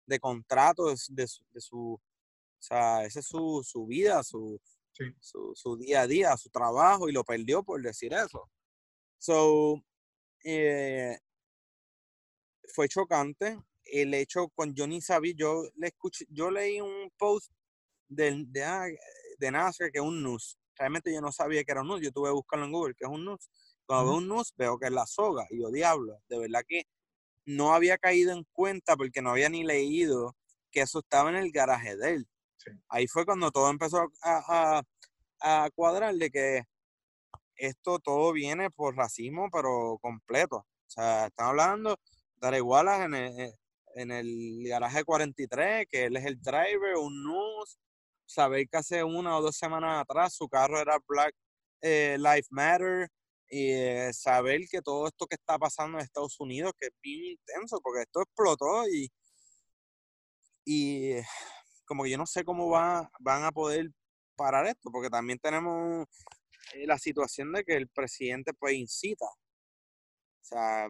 de contratos de su, de su o sea, esa es su, su vida, su, su, su, día a día, su trabajo y lo perdió por decir eso. So, eh, fue chocante. El hecho con Johnny Sabi, yo le escuché, yo leí un post de, de, ah, de NASCAR que es un news. Realmente yo no sabía que era un news. Yo tuve que buscarlo en Google, que es un news. Cuando veo un news, veo que es la soga. Y yo, diablo, de verdad que no había caído en cuenta porque no había ni leído que eso estaba en el garaje de él. Ahí fue cuando todo empezó a, a, a cuadrar de que esto todo viene por racismo, pero completo. O sea, están hablando de Wallace en el, en el garaje 43, que él es el driver, un news, saber que hace una o dos semanas atrás su carro era Black eh, Lives Matter y eh, saber que todo esto que está pasando en Estados Unidos, que es bien intenso, porque esto explotó y, y como que yo no sé cómo va, van a poder parar esto, porque también tenemos eh, la situación de que el presidente pues incita. O sea,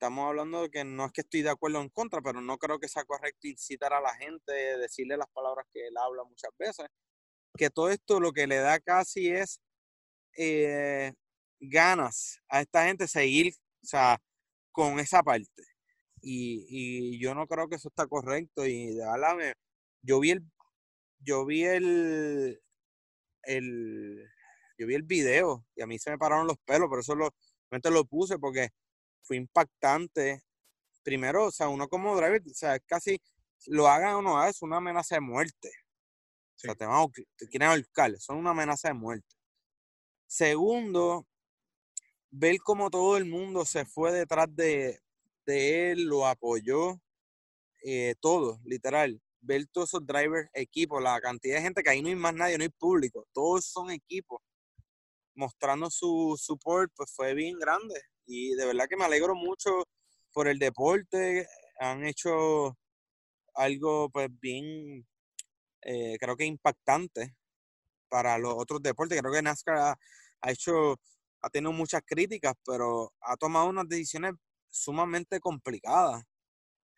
estamos hablando de que no es que estoy de acuerdo en contra, pero no creo que sea correcto incitar a la gente, decirle las palabras que él habla muchas veces, que todo esto lo que le da casi es eh, ganas a esta gente seguir, o sea, con esa parte. Y, y, yo no creo que eso está correcto. Y de yo vi el, yo vi el, el, yo vi el video y a mí se me pararon los pelos, pero eso lo, lo puse porque fue impactante. Primero, o sea, uno como driver, o sea, casi lo hagan o no hagan, es una amenaza de muerte. O sea, te, van a, te quieren ahorcar, son una amenaza de muerte. Segundo, ver cómo todo el mundo se fue detrás de, él, lo apoyó, eh, todo, literal. Ver todos esos drivers, equipos, la cantidad de gente que ahí no hay más nadie, no hay público, todos son equipos mostrando su support, pues fue bien grande. Y de verdad que me alegro mucho por el deporte. Han hecho algo pues bien, eh, creo que impactante para los otros deportes. Creo que NASCAR ha, hecho ha tenido muchas críticas, pero ha tomado unas decisiones sumamente complicadas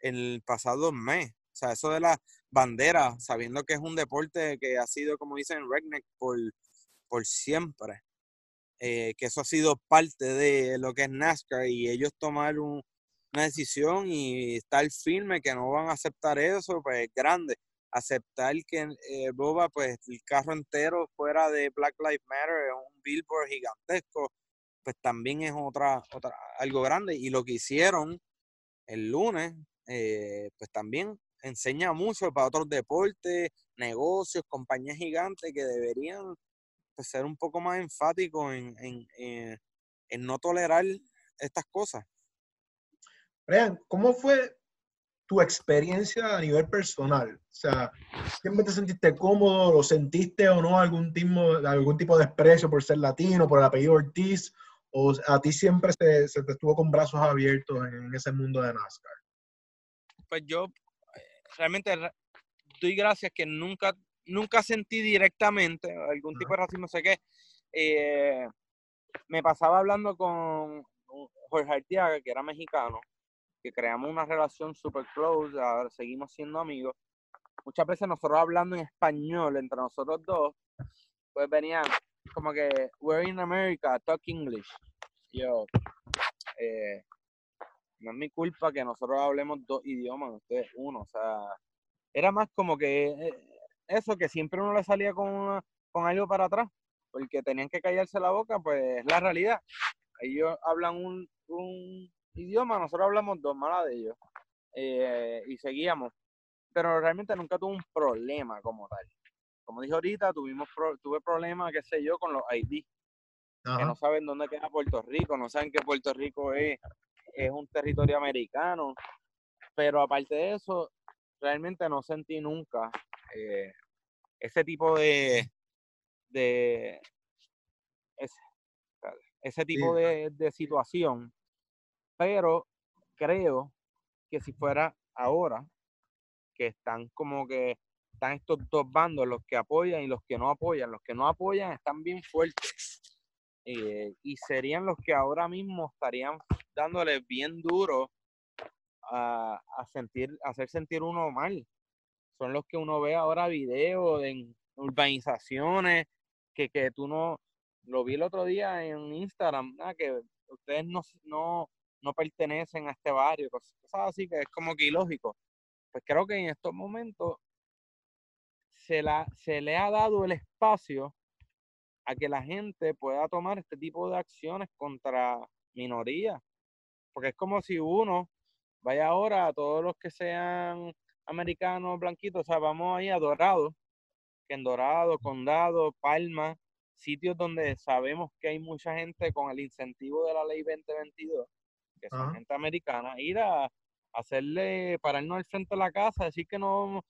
en el pasado mes. O sea, eso de la bandera, sabiendo que es un deporte que ha sido, como dicen, redneck por, por siempre, eh, que eso ha sido parte de lo que es NASCAR y ellos tomaron una decisión y estar firme que no van a aceptar eso, pues grande. Aceptar que eh, Boba, pues el carro entero fuera de Black Lives Matter, un billboard gigantesco, pues también es otra, otra, algo grande. Y lo que hicieron el lunes, eh, pues también enseña mucho para otros deportes, negocios, compañías gigantes que deberían pues, ser un poco más enfáticos en, en, en, no tolerar estas cosas. Brian, ¿cómo fue tu experiencia a nivel personal? O sea, ¿siempre te sentiste cómodo? ¿Lo sentiste o no algún tipo, algún tipo de desprecio por ser latino, por el apellido Ortiz? ¿O a ti siempre se, se te estuvo con brazos abiertos en ese mundo de NASCAR? Pues yo eh, realmente doy gracias que nunca, nunca sentí directamente algún tipo de racismo. Sé que eh, me pasaba hablando con Jorge Artiaga, que era mexicano, que creamos una relación super close, ahora seguimos siendo amigos. Muchas veces nosotros hablando en español entre nosotros dos, pues venían como que, we're in America, talk English. Yo, eh, no es mi culpa que nosotros hablemos dos idiomas, ustedes uno, o sea, era más como que eh, eso, que siempre uno le salía con, con algo para atrás, porque tenían que callarse la boca, pues es la realidad. Ellos hablan un, un idioma, nosotros hablamos dos malas de ellos, eh, y seguíamos, pero realmente nunca tuve un problema como tal. Como dije ahorita, tuvimos tuve problemas, qué sé yo, con los ID, que no saben dónde queda Puerto Rico, no saben que Puerto Rico es, es un territorio americano, pero aparte de eso, realmente no sentí nunca eh, ese tipo de, de ese, tipo de, de situación, pero creo que si fuera ahora, que están como que están estos dos bandos, los que apoyan y los que no apoyan. Los que no apoyan están bien fuertes. Eh, y serían los que ahora mismo estarían dándole bien duro a, sentir, hacer sentir uno mal. Son los que uno ve ahora videos en urbanizaciones que, que tú no, lo vi el otro día en Instagram, que ustedes no, no, no pertenecen a este barrio, cosas así que es como que ilógico. Pues creo que en estos momentos se, la, se le ha dado el espacio a que la gente pueda tomar este tipo de acciones contra minorías. Porque es como si uno vaya ahora a todos los que sean americanos blanquitos, o sea, vamos ahí a Dorado, que en Dorado, Condado, Palma, sitios donde sabemos que hay mucha gente con el incentivo de la ley 2022, que son gente americana, ir a hacerle, pararnos al frente de la casa, decir que no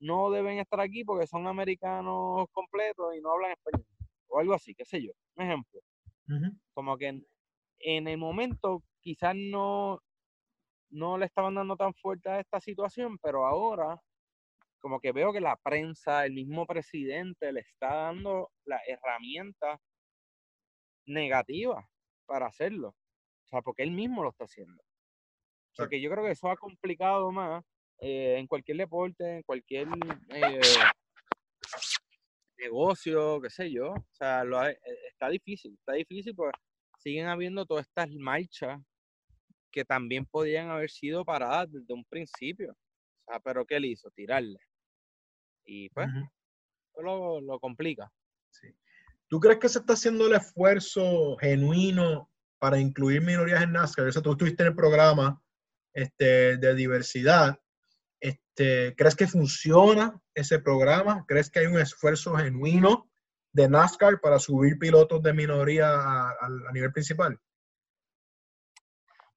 no deben estar aquí porque son americanos completos y no hablan español. O algo así, qué sé yo. Un ejemplo. Como que en, en, el momento quizás no, no le estaban dando tan fuerte a esta situación, pero ahora como que veo que la prensa, el mismo presidente le está dando la herramienta negativa para hacerlo. O sea, porque él mismo lo está haciendo. O sea, que yo creo que eso ha complicado más eh, en cualquier deporte, en cualquier eh, negocio, qué sé yo. O sea, lo, eh, está difícil, está difícil porque siguen habiendo todas estas marchas que también podían haber sido paradas desde un principio. O sea, pero ¿qué le hizo? Tirarle. Y pues, eso lo, complica. ¿Tú crees que se está haciendo el esfuerzo genuino para incluir minorías en NASCAR? Eso tú estuviste en el programa este, de diversidad. Este, ¿Crees que funciona ese programa? ¿Crees que hay un esfuerzo genuino de NASCAR para subir pilotos de minoría a, nivel principal?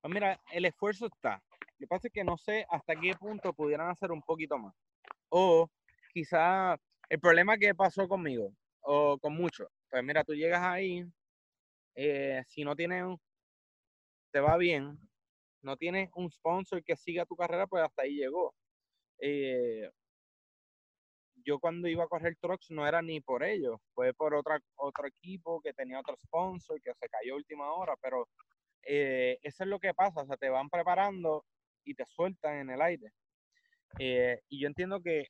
Pues mira, el esfuerzo está. Lo que pasa es que no sé hasta qué punto pudieran hacer un poquito más. O quizá el problema que pasó conmigo, o con muchos, pues mira, tú llegas ahí, eh, si no tienes, te va bien, no tienes un sponsor que siga tu carrera, pues hasta ahí llegó. Eh, yo cuando iba a correr trucks no era ni por ellos, fue por otra, otro equipo que tenía otro sponsor que se cayó última hora, pero eh, eso es lo que pasa, o sea, te van preparando y te sueltan en el aire. y yo entiendo que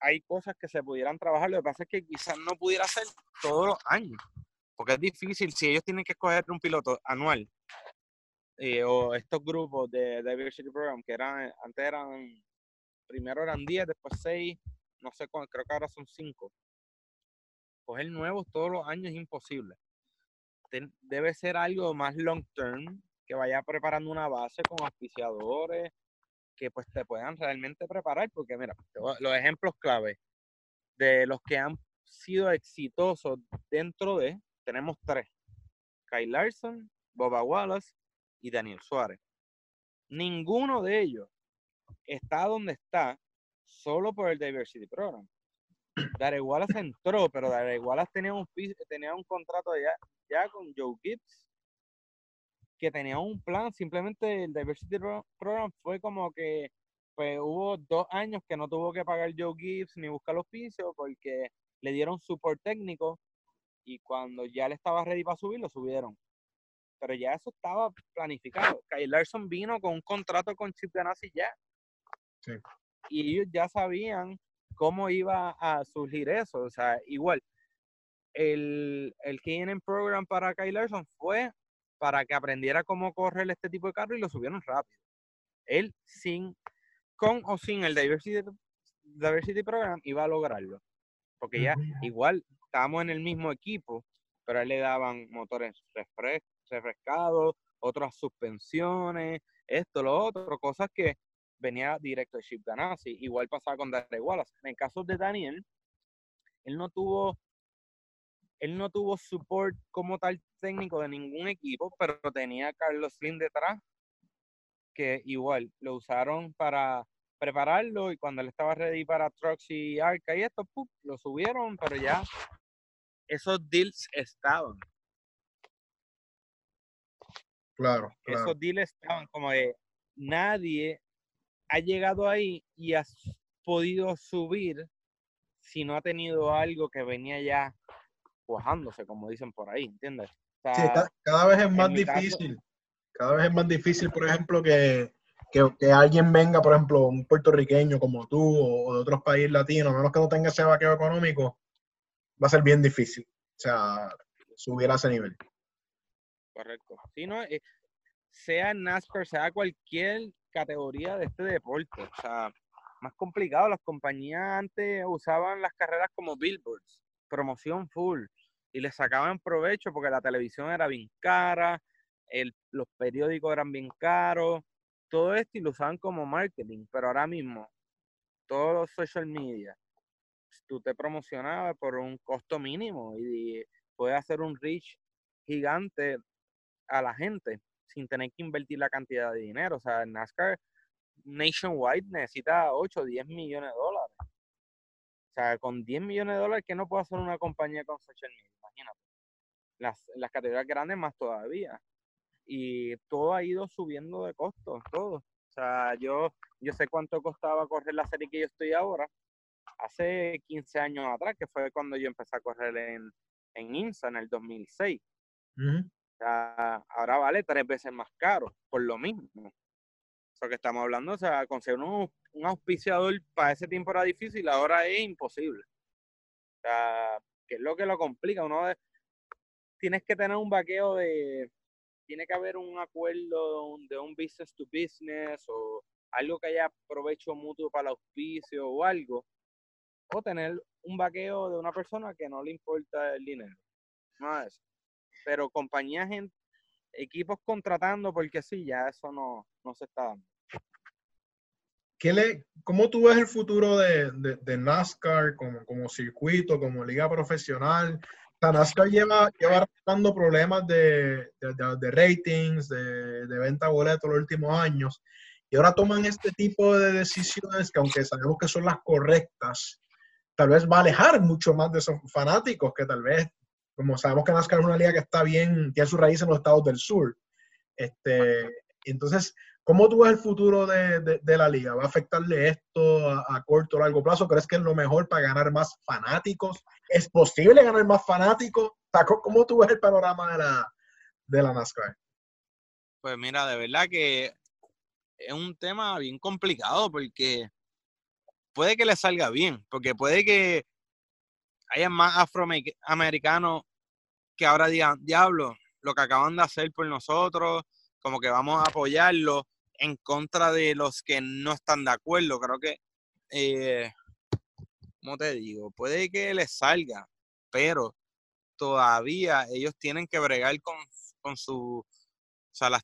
hay cosas que se pudieran trabajar, lo que pasa es que quizás no pudiera ser todos los años, porque es difícil si ellos tienen que escoger un piloto anual eh, o estos grupos de Diversity Program que eran, antes eran, primero eran 10, después 6, no sé creo que ahora son 5. Coger nuevos todos los años es imposible. Debe ser algo más long term, que vaya preparando una base con auspiciadores, que pues te puedan realmente preparar, porque mira, los ejemplos clave de los que han sido exitosos dentro de, tenemos tres, Kyle Larson, Boba Wallace y Daniel Suárez. Ninguno de ellos está donde está solo por el Diversity Program. Darek Wallace entró, pero Darek Wallace tenía un, tenía un contrato ya, ya con Joe Gibbs que tenía un plan, simplemente el Diversity Program fue como que pues hubo dos años que no tuvo que pagar Joe Gibbs ni buscar los pisos porque le dieron support técnico y cuando ya le estaba ready para subir, lo subieron. Pero ya eso estaba planificado. Kyle Larson vino con un contrato con Chip Ganassi ya. Y ellos ya sabían cómo iba a surgir eso. O sea, igual, el, el KNN Program para Kyle Larson fue para que aprendiera cómo correr este tipo de carro y lo subieron rápido. Él sin, con o sin el Diversity, Diversity Program iba a lograrlo. Porque ya igual estábamos en el mismo equipo, pero a él le daban motores refrescados, otras suspensiones, esto, lo otro, cosas que venía directo de Chip Ganassi. Igual pasaba con Darrell Wallace. En el caso de Daniel, él no tuvo él no tuvo support como tal técnico de ningún equipo, pero tenía a Carlos Slim detrás, que igual lo usaron para prepararlo y cuando él estaba ready para Trucks y Arca y esto, lo subieron, pero ya esos deals estaban. Claro, Esos deals estaban como de nadie ha llegado ahí y ha podido subir si no ha tenido algo que venía ya cuajándose, como dicen por ahí, ¿entiendes? sí, cada, vez es más difícil. Cada vez es más difícil, por ejemplo, que, que, alguien venga, por ejemplo, un puertorriqueño como tú o de otros países latinos, a menos que no tenga ese vaqueo económico, va a ser bien difícil. O sea, subir a ese nivel. Correcto. Sí, no, eh, sea NASCAR, sea cualquier categoría de este deporte, o sea, más complicado. Las compañías antes usaban las carreras como billboards promoción full y le sacaban provecho porque la televisión era bien cara, el, los periódicos eran bien caros, todo esto y lo usaban como marketing, pero ahora mismo todos los social media, tú te promocionabas por un costo mínimo y puedes hacer un reach gigante a la gente sin tener que invertir la cantidad de dinero. O sea, NASCAR nationwide necesita 8 o 10 millones de dólares sea, con 10 millones de dólares, ¿qué no puede hacer una compañía con social media? Imagínate. Las, las categorías grandes más todavía. Y todo ha ido subiendo de costo, todo. O sea, yo, yo sé cuánto costaba correr la serie que yo estoy ahora. Hace 15 años atrás, que fue cuando yo empecé a correr en, en IMSA en el 2006. O sea, ahora vale tres veces más caro, por lo mismo. Eso que estamos hablando, o sea, conseguir un, un auspiciador para ese tiempo era difícil, ahora es imposible. O sea, que es lo que lo complica. Uno de, tienes que tener un vaqueo de, tiene que haber un acuerdo de un business to business o algo que haya provecho mutuo para el auspicio o algo, o tener un vaqueo de una persona que no le importa el dinero. No es eso. Pero compañías, equipos contratando, porque sí, ya eso no, no se está dando. ¿Qué le, ¿Cómo tú ves el futuro de, de, NASCAR como, como, circuito, como liga profesional? O NASCAR lleva, lleva dando problemas de, de ratings, de, venta boletos los últimos años, y ahora toman este tipo de decisiones que aunque sabemos que son las correctas, tal vez va a alejar mucho más de esos fanáticos que tal vez, como sabemos que NASCAR es una liga que está bien, tiene su raíz en los estados del sur. Este, entonces, ¿cómo tú ves el futuro de, de, la liga? ¿Va a afectarle esto a, corto o largo plazo? ¿Crees que es lo mejor para ganar más fanáticos? ¿Es posible ganar más fanáticos? ¿Cómo tú ves el panorama de la, de la NASCAR? Pues mira, de verdad que es un tema bien complicado porque puede que le salga bien, porque puede que haya más afroamericanos que ahora digan, diablo, lo que acaban de hacer por nosotros, como que vamos a apoyarlo en contra de los que no están de acuerdo. Creo que, eh, ¿cómo te digo? Puede que les salga, pero todavía ellos tienen que bregar con, con su, o sea, las,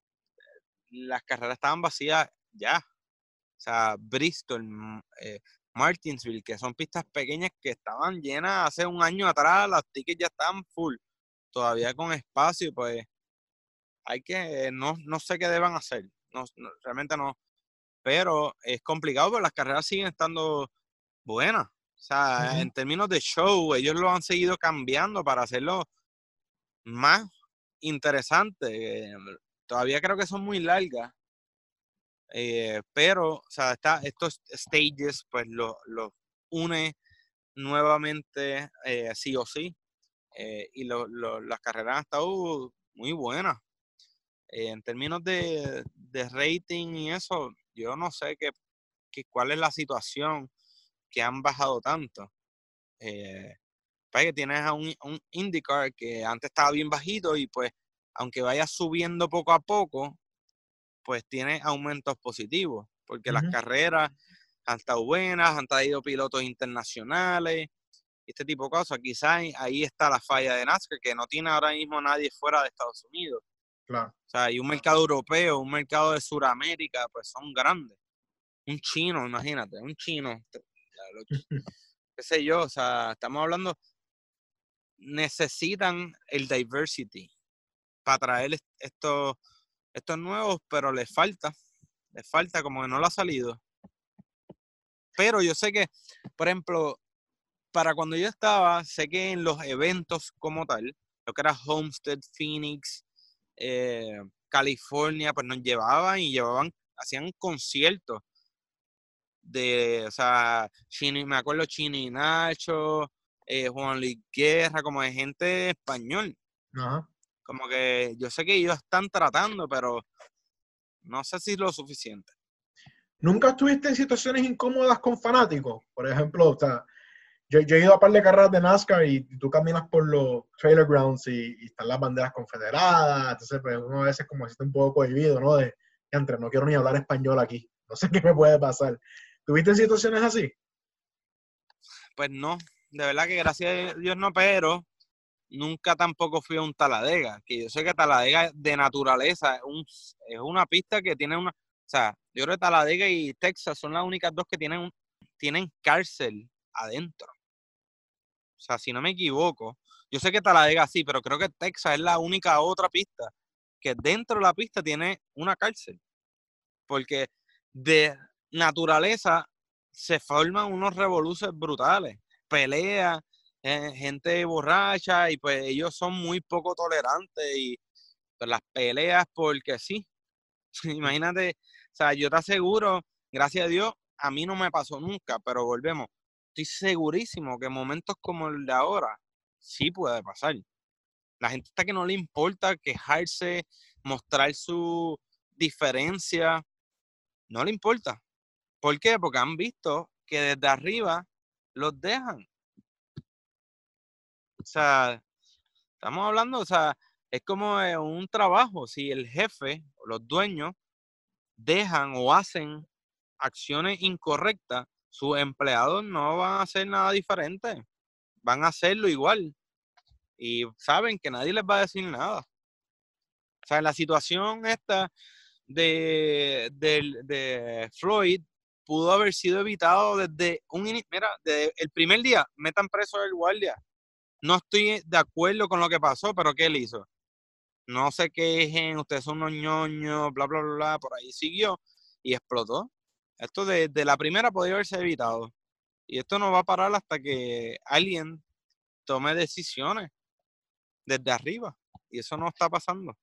las carreras estaban vacías ya. O sea, Bristol, mm, eh, Martinsville, que son pistas pequeñas que estaban llenas hace un año atrás, las tickets ya estaban full, todavía con espacio, pues hay que, no, no sé qué deban hacer, no, realmente no, pero es complicado, pero las carreras siguen estando buenas. O sea, en términos de show, ellos lo han seguido cambiando para hacerlo más interesante. Todavía creo que son muy largas, eh, pero, o sea, estos stages, pues los lo une nuevamente eh, sí o sí. Eh, y las carreras han estado muy buenas. en términos de, de, rating y eso, yo no sé qué, cuál es la situación que han bajado tanto. Eh, pues que tienes a un, un IndyCar que antes estaba bien bajito y pues aunque vaya subiendo poco a poco, pues tiene aumentos positivos, porque las carreras han estado buenas, han traído pilotos internacionales, este tipo de cosas. Quizás ahí está la falla de NASCAR, que no tiene ahora mismo nadie fuera de Estados Unidos. Claro. O sea, y un mercado europeo, un mercado de Sudamérica, pues son grandes. Un chino, imagínate, un chino. qué sé yo, o sea, estamos hablando, necesitan el diversity para traer estos estos nuevos, pero les falta, les falta como que no lo ha salido. Pero yo sé que, por ejemplo, para cuando yo estaba, sé que en los eventos como tal, lo que era Homestead, Phoenix, eh, California, pues nos llevaban y llevaban, hacían conciertos de, o sea, Chino, me acuerdo Chino y Nacho, eh, Juan Luis Guerra, como de gente español. Ajá. Como que yo sé que ellos están tratando, pero no sé si es lo suficiente. ¿Nunca estuviste en situaciones incómodas con fanáticos? Por ejemplo, o sea, yo, he ido a par de carreras de NASCAR y, tú caminas por los trailer grounds y, están las banderas confederadas, entonces pues uno a veces como está un poco cohibido, ¿no? De, entre, no quiero ni hablar español aquí, no sé qué me puede pasar. ¿Tuviste en situaciones así? Pues no, de verdad que gracias a Dios no, pero nunca tampoco fui a un Taladega, que yo sé que Taladega de naturaleza es, un, una pista que tiene una, o sea, yo creo que Taladega y Texas son las únicas dos que tienen, tienen cárcel adentro. O sea, si no me equivoco, yo sé que Taladega sí, pero creo que Texas es la única otra pista que dentro de la pista tiene una cárcel. Porque de naturaleza se forman unos revoluciones brutales. peleas, gente borracha y pues ellos son muy poco tolerantes y pues, las peleas porque sí. Imagínate, o sea, yo te aseguro, gracias a Dios, a mí no me pasó nunca, pero volvemos. Estoy segurísimo que momentos como el de ahora sí puede pasar. La gente está que no le importa quejarse, mostrar su diferencia, no le importa. ¿Por qué? Porque han visto que desde arriba los dejan. O sea, estamos hablando, o sea, es como un trabajo. Si el jefe o los dueños dejan o hacen acciones incorrectas, sus empleados no van a hacer nada diferente. Van a hacerlo igual. Y saben que nadie les va a decir nada. O sea, la situación esta de, de, Floyd pudo haber sido evitado desde un mira, desde el primer día, metan preso al guardia. No estoy de acuerdo con lo que pasó, pero ¿qué él hizo? No se quejen, ustedes son unos ñoños, bla, bla, bla, bla, por ahí siguió y explotó. Esto de, la primera podría haberse evitado. Y esto no va a parar hasta que alguien tome decisiones desde arriba. Y eso no está pasando.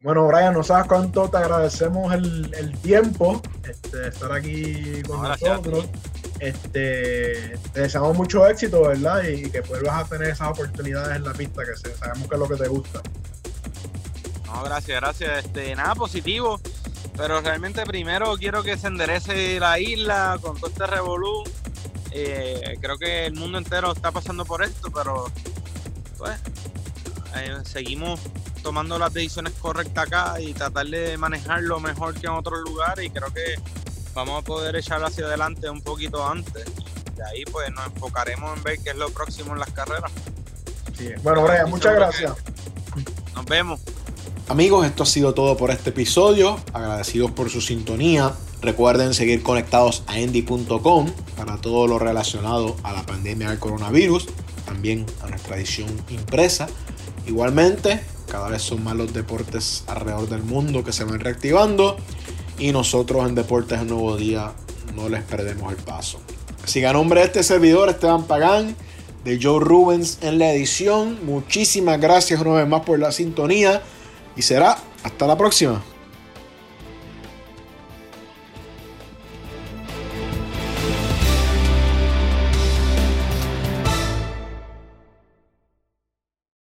Bueno, Brian, no sabes cuánto te agradecemos el, tiempo este, estar aquí con nosotros. Este, te deseamos mucho éxito, ¿verdad? Y, que vuelvas a tener esas oportunidades en la pista, que sabemos que es lo que te gusta. No, gracias, gracias. Este, nada positivo, pero realmente primero quiero que se enderece la isla con todo este revolú. Eh, creo que el mundo entero está pasando por esto, pero pues eh, seguimos tomando las decisiones correctas acá y tratar de manejarlo mejor que en otros lugares y creo que vamos a poder echar hacia adelante un poquito antes. De ahí pues nos enfocaremos en ver qué es lo próximo en las carreras. Bueno, Brian, muchas gracias. Nos vemos. Amigos, esto ha sido todo por este episodio. Agradecidos por su sintonía. Recuerden seguir conectados a endy.com para todo lo relacionado a la pandemia del coronavirus, también a nuestra edición impresa. Igualmente, cada vez son más los deportes alrededor del mundo que se van reactivando y nosotros en Deportes El Nuevo Día no les perdemos el paso. Así que a nombre de este servidor, Esteban Pagán, de Joe Rubens en la edición, muchísimas gracias una vez más por la sintonía y será hasta la próxima.